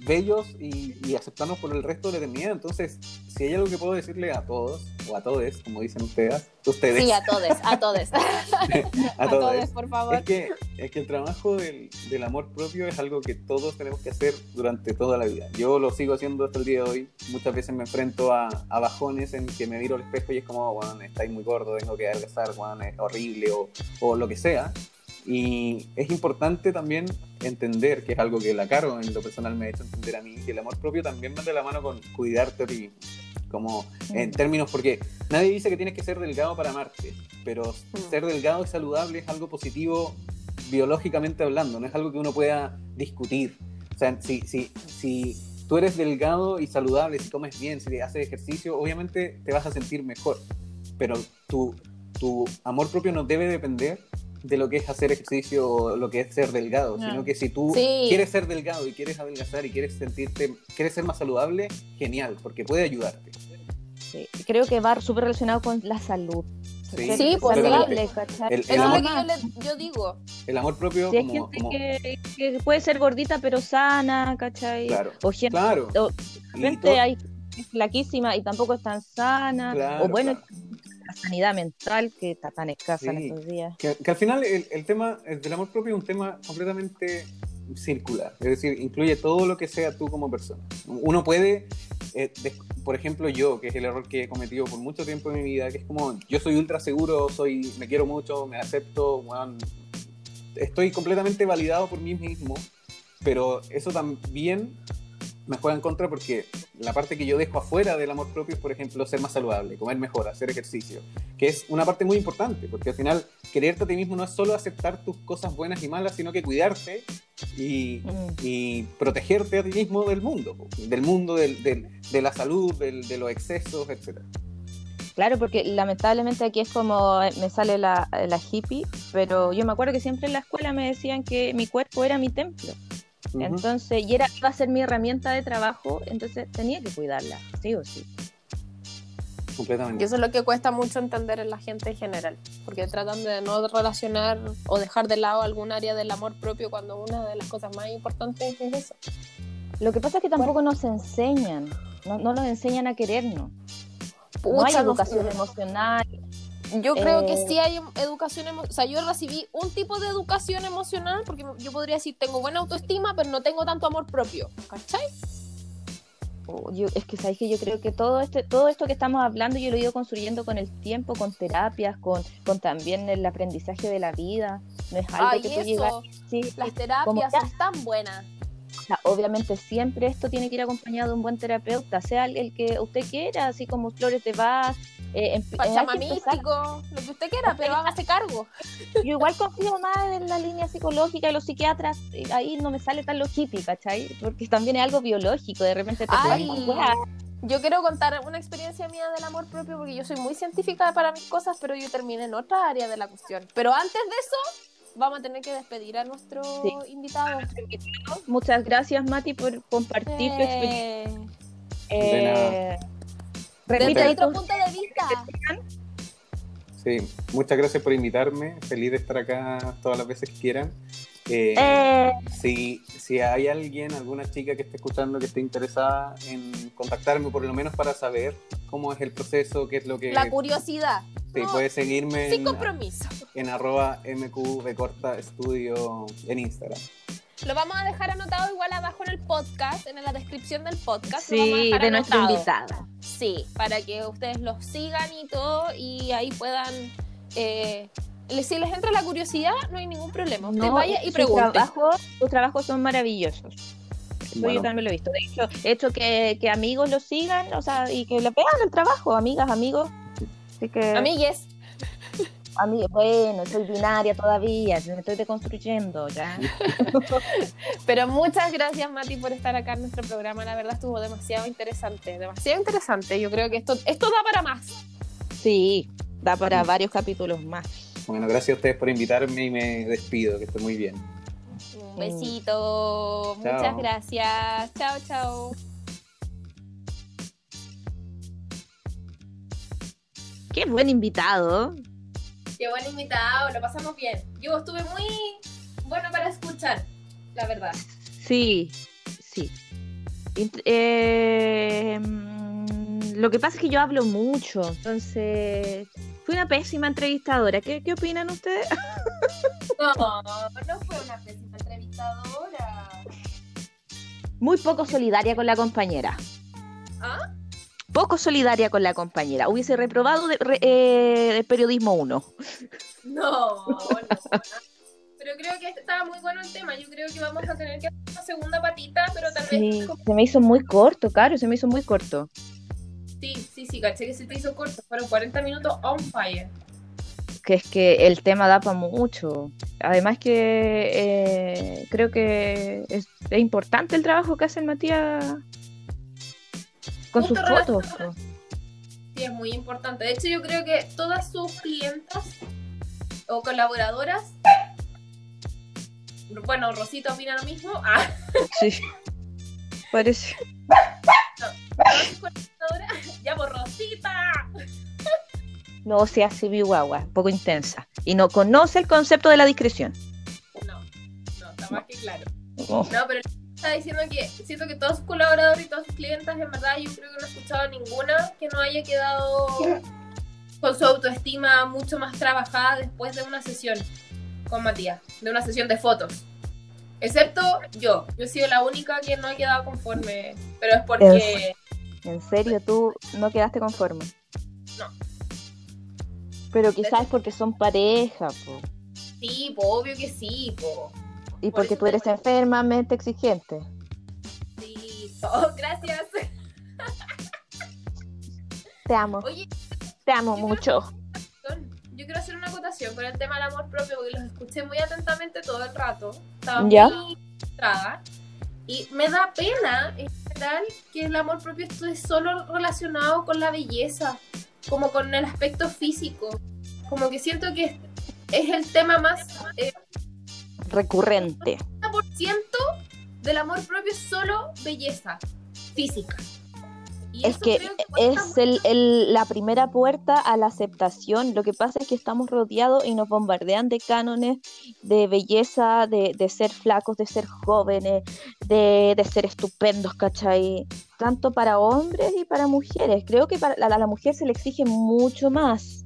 bellos y, y aceptarnos por el resto de la eternidad. Entonces, si hay algo que puedo decirle a todos, o a todos, como dicen ustedes, ustedes, Sí, a todos, a todos. (laughs) a todos, por favor. es que, es que el trabajo del, del amor propio es algo que todos tenemos que hacer durante toda la vida. Yo lo sigo haciendo hasta el día de hoy. Muchas veces me enfrento a, a bajones en que me miro al espejo y es como, bueno, estáis muy gordo, tengo que adelgazar, bueno, es horrible o, o lo que sea. Y es importante también entender, que es algo que la Caro en lo personal me ha hecho entender a mí, que el amor propio también va de la mano con cuidarte a ti. Como en términos, porque nadie dice que tienes que ser delgado para amarte, pero ser delgado y saludable es algo positivo biológicamente hablando, no es algo que uno pueda discutir. O sea, si, si, si tú eres delgado y saludable, si comes bien, si haces ejercicio, obviamente te vas a sentir mejor, pero tu, tu amor propio no debe depender de lo que es hacer ejercicio o lo que es ser delgado, No. sino que si tú Sí. quieres ser delgado y quieres adelgazar y quieres sentirte, quieres ser más saludable, genial, porque puede ayudarte. Sí, creo que va súper relacionado con la salud. Sí, Sí, pues, saludable, ¿cachai? El- Eso es lo amor- que yo, le- yo digo. El amor propio Si hay como, gente como- que, que puede ser gordita pero sana, ¿cachai? Claro. O gente, Claro. o Y gente todo- hay que es flaquísima y tampoco es tan sana. Claro, o bueno, claro. La sanidad mental que está tan escasa en Sí. estos días. Que, que al final el, el tema el del amor propio es un tema completamente circular, es decir, incluye todo lo que sea tú como persona. Uno puede, eh, por ejemplo yo, que es el error que he cometido por mucho tiempo en mi vida, que es como, yo soy ultra seguro, soy, me quiero mucho, me acepto, estoy completamente validado por mí mismo, pero eso también me juega en contra porque la parte que yo dejo afuera del amor propio es, por ejemplo, ser más saludable, comer mejor, hacer ejercicio, que es una parte muy importante, porque al final quererte a ti mismo no es solo aceptar tus cosas buenas y malas, sino que cuidarte y, Mm. y protegerte a ti mismo del mundo, del mundo, del, del- de la salud, del- de los excesos, etc. Claro, porque lamentablemente aquí es como eh, me sale la, la hippie, pero yo me acuerdo que siempre en la escuela me decían que mi cuerpo era mi templo. Ujú. Entonces, y era iba a ser mi herramienta de trabajo, entonces tenía que cuidarla, sí o sí. Y Completamente. eso es lo que cuesta mucho entender en la gente en general, porque tratan de no relacionar o dejar de lado algún área del amor propio cuando una de las cosas más importantes es eso. Lo que pasa es que tampoco nos enseñan, no, no nos enseñan a querernos. no hay Pucha, no- educación emocional. Yo creo que Eh, sí hay educación emocional. O sea, yo recibí un tipo de educación emocional porque yo podría decir tengo buena autoestima, pero no tengo tanto amor propio. ¿Cachai? o yo- es que sabéis que yo creo que todo este, todo esto que estamos hablando yo lo he ido construyendo con el tiempo, con terapias, con, con también el aprendizaje de la vida. No es algo Ay, que tú llegas sí, Las como terapias son tan buenas. O sea, obviamente siempre esto tiene que ir acompañado de un buen terapeuta, sea el, el que usted quiera, así como Flores de Vaz. Eh, Pachamamístico, lo que usted quiera, pero hágase cargo. (laughs) Yo igual confío más en la línea psicológica de los psiquiatras, eh, ahí no me sale tan lo hippie, ¿cachai? Porque también es algo biológico, de repente te Ay, yo quiero contar una experiencia mía del amor propio porque yo soy muy científica para mis cosas, pero yo terminé en otra área de la cuestión. Pero antes de eso, vamos a tener que despedir a nuestro Sí. invitado. Muchas gracias, Mati, por compartir tu experiencia. Eh, De nada. Eh, desde repite ahí otro tu- punto de vista. Sí, muchas gracias por invitarme. Feliz de estar acá todas las veces que quieran. Eh, Eh, si, si hay alguien, alguna chica que esté escuchando que esté interesada en contactarme, por lo menos para saber cómo es el proceso, qué es lo que... La curiosidad. Sí, No, puede seguirme Sin en, compromiso. en arroba mqbcorta estudio en Instagram. Lo vamos a dejar anotado igual abajo en el podcast, en la descripción del podcast. lo vamos a sí, dejar de nuestro anotado. invitado. Sí, para que ustedes los sigan y todo y ahí puedan... eh, si les entra la curiosidad, no hay ningún problema. Usted No, vaya y pregunte. trabajos, sus trabajos son maravillosos. Bueno. yo también lo he visto. De hecho, he hecho que, que amigos lo sigan, o sea, y que le pegan el trabajo, amigas, amigos. Así que, Amigues, amigos, bueno, soy binaria todavía, me estoy deconstruyendo ya. (laughs) pero muchas gracias Mati por estar acá en nuestro programa. La verdad estuvo demasiado interesante, demasiado interesante. Yo creo que esto, esto da para más. Sí, da para varios capítulos más. Bueno, gracias a ustedes por invitarme y me despido, que estén muy bien. Un besito, muchas Chao. gracias. Chao, chao. Qué buen invitado. Qué buen invitado, lo pasamos bien. Yo estuve muy bueno para escuchar, la verdad. Sí, sí. Eh, mm, lo que pasa es que yo hablo mucho, entonces fui una pésima entrevistadora. ¿Qué, qué opinan ustedes? (laughs) No, no fue una pésima entrevistadora. Muy poco solidaria con la compañera. ¿Ah? Poco solidaria con la compañera. Hubiese reprobado de, re- eh, de periodismo 1. No, no. Pero creo que estaba muy bueno el tema. Yo creo que vamos a tener que hacer una segunda patita, pero tal Sí, vez. se me hizo muy corto, Caro, se me hizo muy corto. Sí, sí, sí, caché que se te hizo corto. Fueron 40 minutos on fire. Que es que el tema da para mucho. Además que eh, creo que es, es importante el trabajo que hace el Matías con sus fotos. Sí, es muy importante. De hecho, yo creo que todas sus clientas o colaboradoras. Bueno, Rosita opina lo mismo. Ah, Sí. Parece. todas colaboradoras. (laughs) Ya. No se hace guagua, poco intensa. Y no conoce el concepto de la discreción. No, no, está más que claro. No, pero está diciendo que siento que todos sus colaboradores y todas sus clientes, en verdad, yo creo que no he escuchado ninguna que no haya quedado con su autoestima mucho más trabajada después de una sesión con Matías, de una sesión de fotos. Excepto yo, yo he sido la única que no he quedado conforme, pero es porque... ¿En serio tú no quedaste conforme? No. Pero quizás es porque son pareja, po. Sí, po, obvio que sí, po. Y porque tú eres enfermamente exigente. Sí, oh, (laughs) gracias. Te amo. Oye, te amo mucho. yo quiero hacer una acotación con el tema del amor propio porque los escuché muy atentamente todo el rato. Estaba ¿Ya? muy frustrada. Y me da pena, en general, que el amor propio esté solo relacionado con la belleza, como con el aspecto físico. Como que siento que es el tema más eh, recurrente. 90% del amor propio es solo belleza física. Es que es el, el- la primera puerta a la aceptación. Lo que pasa es que estamos rodeados y nos bombardean de cánones de belleza, de, de ser flacos, de ser jóvenes, de, de ser estupendos, ¿cachai? Tanto para hombres y para mujeres. Creo que para, a la mujer se le exige mucho más.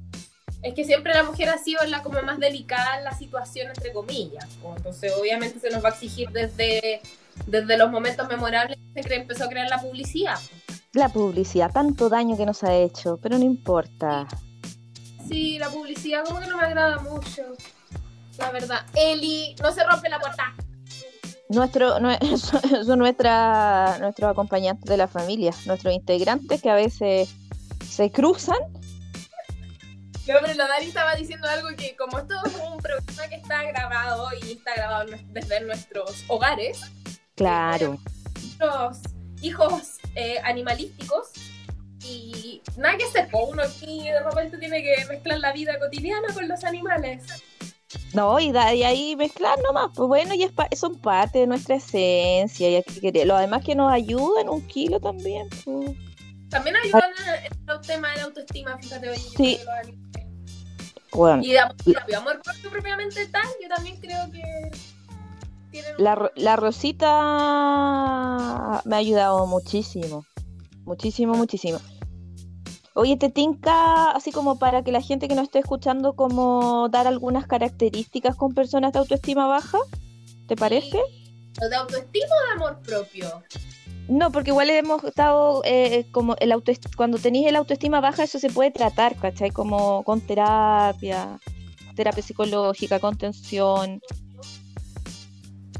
Es que siempre la mujer ha sido la como más delicada en la situación, entre comillas. Entonces, obviamente, se nos va a exigir desde, desde los momentos memorables que empezó a crear la publicidad. La publicidad, tanto daño que nos ha hecho, pero no importa. Sí, la publicidad como que no me agrada mucho. La verdad. Eli, no se rompe la puerta. Nuestro, (laughs) nue- son nuestra, nuestros acompañantes de la familia, nuestros integrantes que a veces se cruzan. No, pero la Dani estaba diciendo algo que como esto es un programa que está grabado y está grabado desde nuestros hogares, Claro. nuestros hijos eh, animalísticos y nada que po, uno aquí de repente tiene que mezclar la vida cotidiana con los animales. No, y, da, y ahí mezclar nomás, pues bueno, y es pa- son parte de nuestra esencia. Y hay que lo además que nos ayudan un kilo también. pues. También ayudan en el tema de la autoestima, fíjate, oye, Sí. los animales- Bueno, Y de amor propio, amor propio propiamente tal, yo también creo que la, la Rosita me ha ayudado muchísimo. Muchísimo, muchísimo. Oye, ¿te tinca, así como para que la gente que nos esté escuchando, como dar algunas características con personas de autoestima baja? ¿Te parece? ¿O de autoestima o de amor propio? No, porque igual hemos estado eh, como el autoest- cuando tenéis el autoestima baja, eso se puede tratar, ¿cachai? Como con terapia, terapia psicológica, contención.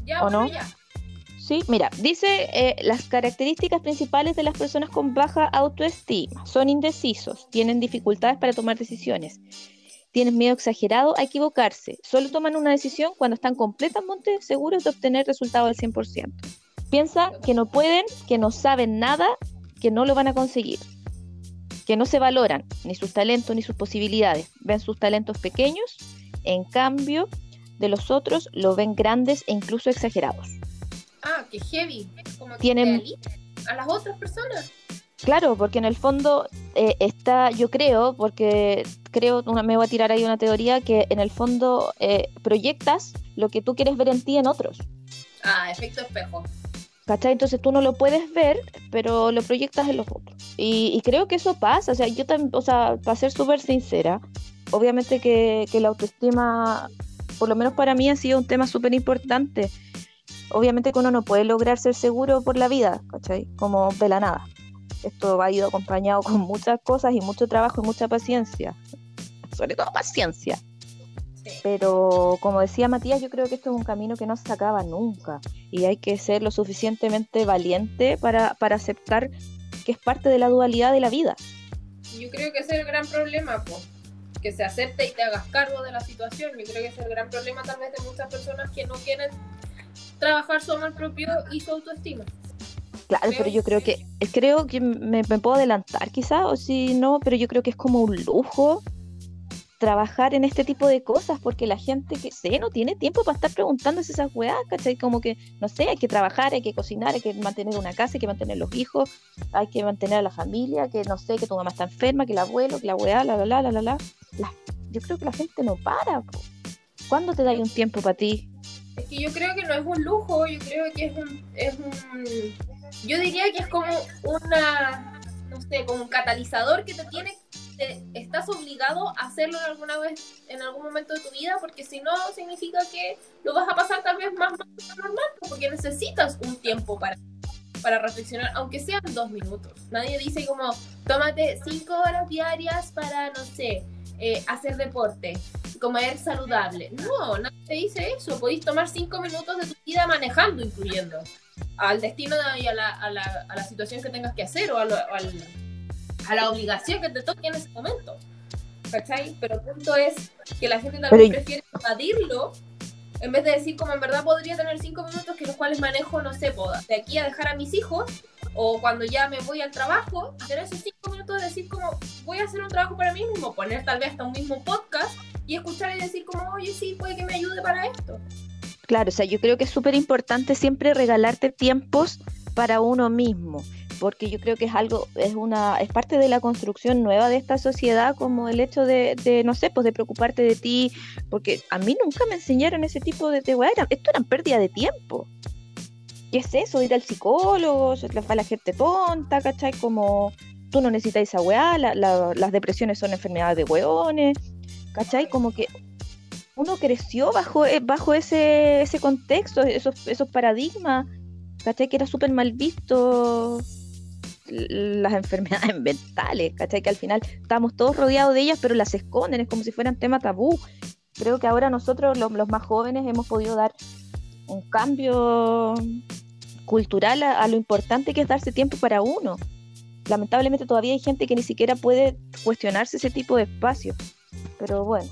Ya, ¿O no? ya. Sí, mira, dice eh, las características principales de las personas con baja autoestima. Son indecisos, tienen dificultades para tomar decisiones, tienen miedo exagerado a equivocarse, solo toman una decisión cuando están completamente seguros de obtener resultados al 100%. Piensan que no pueden, que no saben nada, que no lo van a conseguir, que no se valoran ni sus talentos ni sus posibilidades, ven sus talentos pequeños, en cambio de los otros lo ven grandes e incluso exagerados. Ah, que heavy. Como que Tienen- a las otras personas. Claro, porque en el fondo eh, está, yo creo, porque creo, una, me voy a tirar ahí una teoría, que en el fondo eh, proyectas lo que tú quieres ver en ti en otros. Ah, efecto espejo. ¿Cachai? Entonces tú no lo puedes ver, pero lo proyectas en los otros. Y, y creo que eso pasa, o sea, yo también, o sea, para ser súper sincera, obviamente que, que la autoestima, por lo menos para mí, ha sido un tema súper importante. Obviamente que uno no puede lograr ser seguro por la vida, ¿cachai? Como de la nada. Esto ha ido acompañado con muchas cosas y mucho trabajo y mucha paciencia. Sobre todo paciencia. Sí. Pero como decía Matías, yo creo que esto es un camino que no se acaba nunca y hay que ser lo suficientemente valiente para, para aceptar que es parte de la dualidad de la vida. Yo creo que ese es el gran problema, po. Que se acepte y te hagas cargo de la situación. Yo creo que es el gran problema tal vez de muchas personas que no quieren trabajar su amor propio y su autoestima. Claro, pero yo creo que creo que me, me puedo adelantar quizás, o si no, pero yo creo que es como un lujo trabajar en este tipo de cosas, porque la gente que sé no tiene tiempo para estar preguntándose esas weas, ¿cachai? Como que, no sé, hay que trabajar, hay que cocinar, hay que mantener una casa, hay que mantener los hijos, hay que mantener a la familia, que no sé, que tu mamá está enferma, que el abuelo, que la weá, la la la la la la. yo creo que la gente no para. ¿Cuándo te da un tiempo para ti? Es que yo creo que no es un lujo, yo creo que es un, es un yo diría que es como una, no sé, como un catalizador que te tiene estás obligado a hacerlo alguna vez, en algún momento de tu vida, porque si no, significa que lo vas a pasar tal vez más, más normal, porque necesitas un tiempo para, para reflexionar, aunque sean dos minutos. Nadie dice como, tómate cinco horas diarias para, no sé, eh, hacer deporte, comer saludable. No, nadie te dice eso. Podéis tomar cinco minutos de tu vida manejando, incluyendo al destino y a la, a la, a la situación que tengas que hacer o al a la obligación que te toque en ese momento. ¿Cachai? Pero el punto es que la gente también prefiere evadirlo en vez de decir como en verdad podría tener cinco minutos que los cuales manejo, no sé, de aquí a dejar a mis hijos o cuando ya me voy al trabajo, tener esos cinco minutos de decir como voy a hacer un trabajo para mí mismo, poner tal vez hasta un mismo podcast y escuchar y decir como, oye, sí, puede que me ayude para esto. Claro, o sea, yo creo que es súper importante siempre regalarte tiempos para uno mismo porque yo creo que es algo, es una, es parte de la construcción nueva de esta sociedad, como el hecho de, de no sé, pues de preocuparte de ti, porque a mí nunca me enseñaron ese tipo de, de esto era pérdida de tiempo. ¿Qué es eso? Ir al psicólogo, a la gente tonta, ¿cachai? Como tú no necesitas esa weá, las depresiones son enfermedades de weones, ¿cachai? Como que uno creció bajo, eh, bajo ese, ese contexto, esos, esos paradigmas, ¿cachai? Que era súper mal visto las enfermedades (laughs) mentales, ¿cachai? Que al final estamos todos rodeados de ellas, pero las esconden, es como si fueran tema tabú. Creo que ahora nosotros, los, más jóvenes, hemos podido dar un cambio cultural a, lo importante que es darse tiempo para uno. Lamentablemente todavía hay gente que ni siquiera puede cuestionarse ese tipo de espacio. Pero bueno.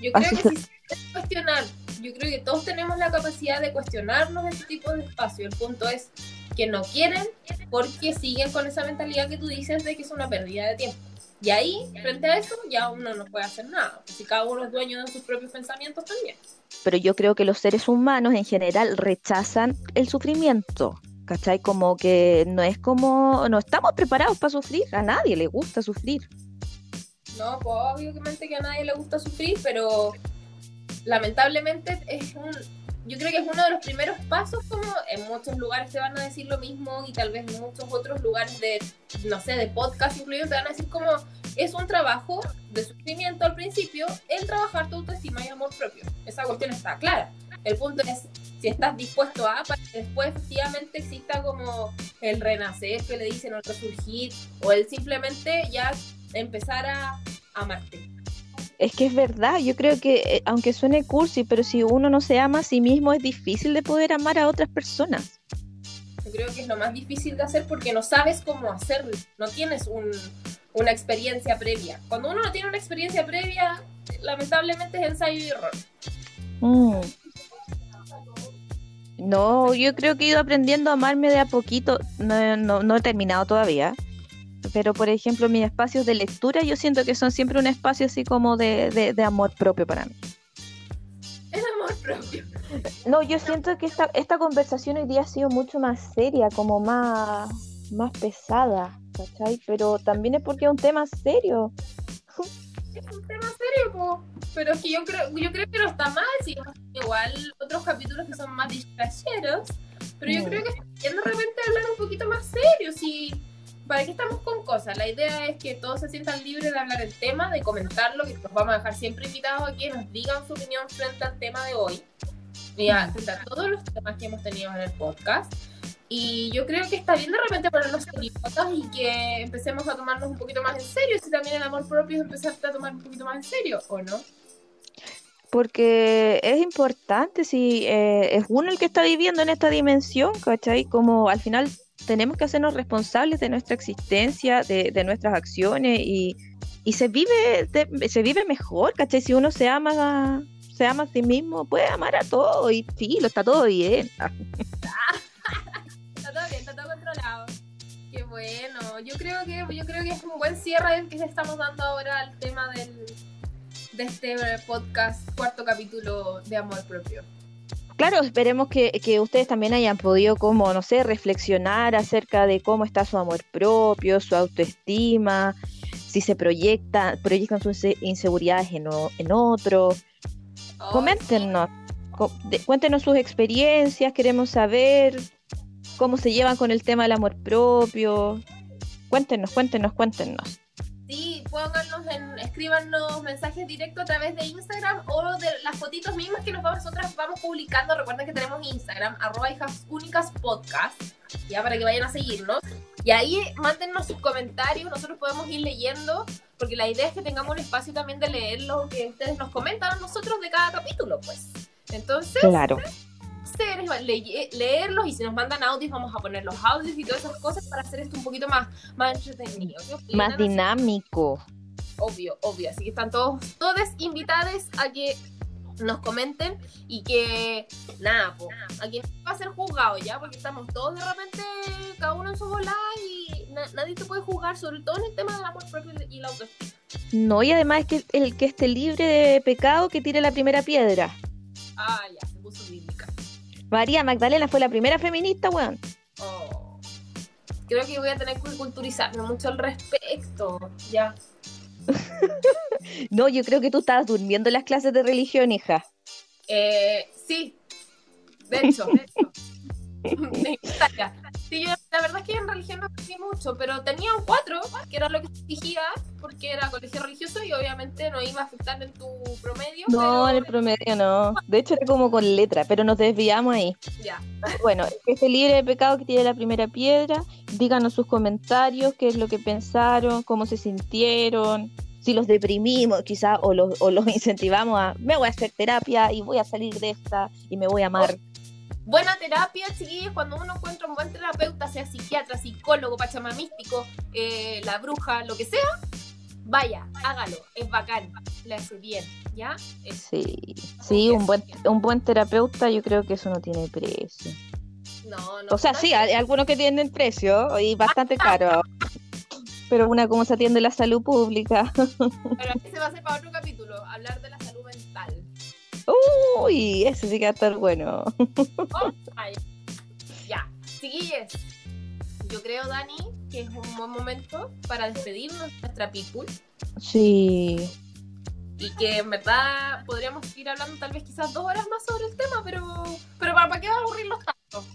Yo creo que sí se puede cuestionar. Yo creo que todos tenemos la capacidad de cuestionarnos ese tipo de espacio. El punto es que no quieren porque siguen con esa mentalidad que tú dices de que es una pérdida de tiempo. Y ahí, frente a eso, ya uno no puede hacer nada, si cada uno es dueño de sus propios pensamientos también. Pero yo creo que los seres humanos en general rechazan el sufrimiento, ¿cachai? Como que no es como, no estamos preparados para sufrir, a nadie le gusta sufrir. No, pues obviamente que a nadie le gusta sufrir, pero lamentablemente es un, yo creo que es uno de los primeros pasos, como en muchos lugares te van a decir lo mismo y tal vez en muchos otros lugares de, no sé, de podcast incluido, te van a decir como es un trabajo de sufrimiento al principio el trabajar tu autoestima y amor propio. Esa cuestión está clara. El punto es si estás dispuesto a, para que después efectivamente exista como el renacer que le dicen o el resurgir o el simplemente ya empezar a amarte. Es que es verdad, yo creo que eh, aunque suene cursi, pero si uno no se ama a sí mismo es difícil de poder amar a otras personas. Yo creo que es lo más difícil de hacer porque no sabes cómo hacerlo, no tienes una experiencia previa. Cuando uno no tiene una experiencia previa, lamentablemente es ensayo y error. Mm. No, yo creo que he ido aprendiendo a amarme de a poquito, no, no he terminado todavía, pero por ejemplo mis espacios de lectura yo siento que son siempre un espacio así como de, amor propio para mí. El amor propio. No, yo siento que esta, esta conversación hoy día ha sido mucho más seria, como más, más pesada, ¿cachai? Pero también es porque es un tema serio. Es un tema serio, pero es que yo creo, yo creo que no está mal, si igual otros capítulos que son más distrayeros, pero yo mm. creo que de repente hablar un poquito más serio, si ¿para qué estamos con cosas? La idea es que todos se sientan libres de hablar el tema, de comentarlo, que los vamos a dejar siempre invitados a que nos digan su opinión frente al tema de hoy, y frente a todos los temas que hemos tenido en el podcast. Y yo creo que está bien de repente ponernos idiotas y que empecemos a tomarnos un poquito más en serio, si también el amor propio es empezar a tomar un poquito más en serio, ¿o no? Porque es importante si eh, es uno el que está viviendo en esta dimensión, ¿cachai? Como al final tenemos que hacernos responsables de nuestra existencia, de, nuestras acciones y, se vive se vive mejor, ¿cachai? Si uno se ama se ama a sí mismo, puede amar a todo y sí, lo está todo bien. (laughs) está todo bien, está todo controlado. Qué bueno. Yo creo que yo creo que es un buen cierre que estamos dando ahora al tema del de este podcast, cuarto capítulo de Amor Propio. Claro, esperemos que, que, ustedes también hayan podido, como, no sé, reflexionar acerca de cómo está su amor propio, su autoestima, si se proyecta, proyectan sus inseguridades en, en otro. Oh, Coméntenos, cuéntenos sus experiencias, queremos saber cómo se llevan con el tema del amor propio. Cuéntenos, cuéntenos, cuéntenos. Sí, pónganos en, escríbanos mensajes directos a través de Instagram o de las fotitos mismas que nosotras vamos publicando. Recuerden que tenemos Instagram, arroba hijas únicas podcast, ya para que vayan a seguirnos. Y ahí mándennos sus comentarios, nosotros podemos ir leyendo, porque la idea es que tengamos un espacio también de leer lo que ustedes nos comentan a nosotros de cada capítulo, pues. Entonces, claro leerlos y si nos mandan audios vamos a poner los audios y todas esas cosas para hacer esto un poquito más, más entretenido. Más dinámico. Obvio, obvio. Así que están todos, todos invitados a que nos comenten y que nada, pues, aquí va a ser juzgado ya, porque estamos todos de repente, cada uno en su bola y nadie te puede juzgar, sobre todo en el tema del amor propio y la autoestima. No, y además es que el que esté libre de pecado que tire la primera piedra. Ah, ya, se puso bíblica. María Magdalena fue la primera feminista, weón. Oh. Creo que voy a tener que culturizarme mucho al respecto. Ya. (laughs) no, yo creo que tú estabas durmiendo en las clases de religión, hija. Eh, sí. De hecho, (laughs) de hecho. La verdad es que en religión no aprendí mucho, pero tenía un 4, que era lo que exigía, porque era colegio religioso y obviamente no iba a afectar en tu promedio. No, en el promedio no. De hecho era como con letra, pero nos desviamos ahí. Ya. Bueno, que esté libre de pecado que tiene la primera piedra, díganos sus comentarios, qué es lo que pensaron, cómo se sintieron, si los deprimimos quizás o los, o los (laughs) incentivamos a, me voy a hacer terapia y voy a salir de esta y me voy a amar buena terapia, chiquillos, cuando uno encuentra un buen terapeuta, sea psiquiatra, psicólogo, pachamamístico, eh, la bruja, lo que sea, vaya, hágalo, es bacán, le hace bien, ¿ya? sí, sí, un buen, un buen terapeuta yo creo que eso no tiene precio. No, no. O sea, sí, hay algunos que tienen precio y bastante (laughs) caro. pero una como se atiende la salud pública. Pero ese va a ser para otro capítulo, hablar de la. Uy, ese sí que va a estar bueno. ya, chiquillos. Yo creo, Dani, que es un buen momento para despedirnos de nuestra people. Sí. Y que en verdad podríamos ir hablando tal vez quizás dos horas más sobre el tema, pero, pero ¿para, qué va a aburrirlos tanto?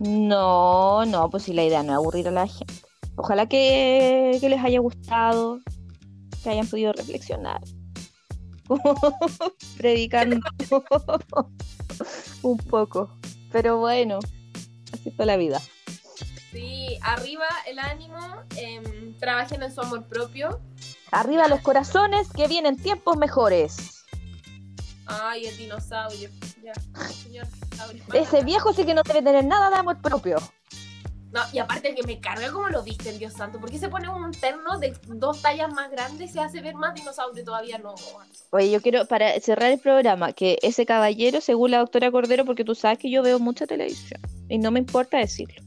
No, no, pues si la idea no es aburrir a la gente. Ojalá que, que les haya gustado, que hayan podido reflexionar. (laughs) predicando (laughs) un poco. Pero bueno, así está la vida. Sí, arriba el ánimo, em, trabajen en su amor propio. Arriba los corazones, que vienen tiempos mejores. Ay, el dinosaurio. Ya, señor Ese viejo sí que no debe tener nada de amor propio. No, y aparte que me carga como lo viste, Dios santo. ¿Por qué se pone un terno de dos tallas más grandes y se hace ver más dinosaurio todavía no? Oye, yo quiero, para cerrar el programa, que ese caballero, según la doctora Cordero, porque tú sabes que yo veo mucha televisión, y no me importa decirlo,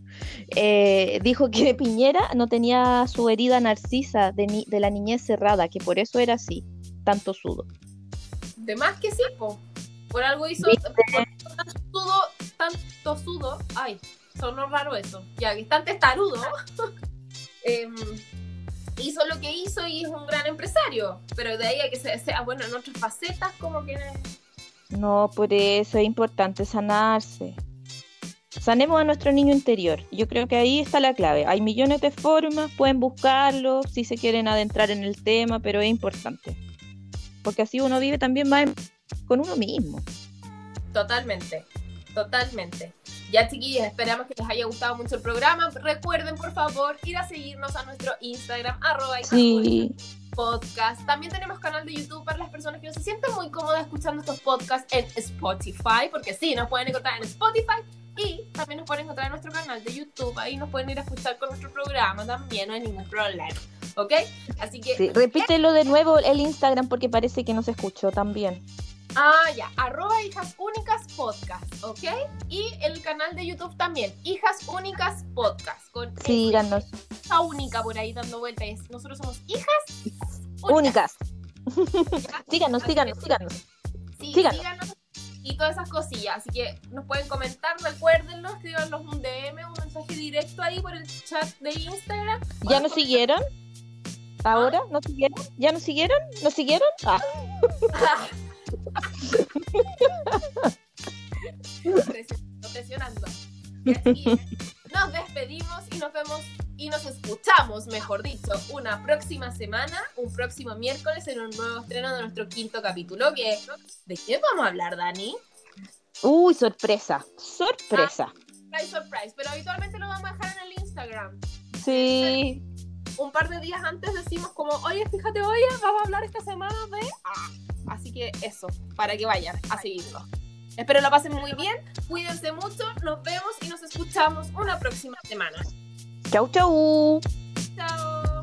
eh, dijo que (laughs) Piñera no tenía su herida narcisa de, de la niñez cerrada, que por eso era así, tanto sudo. De más que sí, po. Por algo hizo tanto sudo, tanto sudo, ay, sonó raro eso, ya que es tan testarudo, (laughs) em, hizo lo que hizo y es un gran empresario, pero de ahí a que sea bueno en otras facetas, como que... No, por eso es importante sanarse. Sanemos a nuestro niño interior. Yo creo que ahí está la clave. Hay millones de formas, pueden buscarlo si se quieren adentrar en el tema, pero es importante. Porque así uno vive también más con uno mismo. Totalmente, totalmente. Ya chiquillos, esperamos que les haya gustado mucho el programa. Recuerden, por favor, ir a seguirnos a nuestro Instagram, arroba podcast. También tenemos canal de YouTube para las personas que no se sienten muy cómodas escuchando estos podcasts en Spotify, porque sí, nos pueden encontrar en Spotify y también nos pueden encontrar en nuestro canal de YouTube. Ahí nos pueden ir a escuchar con nuestro programa también, no hay ningún problema. ¿Ok? Así que... Sí, repítelo de nuevo el Instagram porque parece que no se escuchó también. Ah, ya, arroba hijas únicas podcast, ¿ok? Y el canal de YouTube también, hijas únicas podcast. Con Síganos. Hija única por ahí dando vueltas. Nosotros somos hijas únicas. síganos, (laughs) síganos, síganos. Sí, Síganos. síganos y todas esas cosillas. Así que nos pueden comentar, recuérdenlo, escríbanos un DM, un mensaje directo ahí por el chat de Instagram. ¿Ya nos siguieron? ¿Ahora? ¿No siguieron? ¿Ya nos siguieron? ¿Nos siguieron? Ah, (laughs) presionando, presionando. Y así, nos despedimos y nos vemos y nos escuchamos, mejor dicho, una próxima semana, un próximo miércoles en un nuevo estreno de nuestro quinto capítulo. Que, ¿De qué vamos a hablar, Dani? Uy, sorpresa, sorpresa. Surprise, surprise, pero habitualmente lo vamos a dejar en el Instagram. Sí, Un par de días antes decimos como, oye, fíjate, oye, vamos a hablar esta semana de... Ah, así que eso, para que vayan a seguirlo. Espero lo pasen muy bien, cuídense mucho, nos vemos y nos escuchamos una próxima semana. chau, chau. Chao.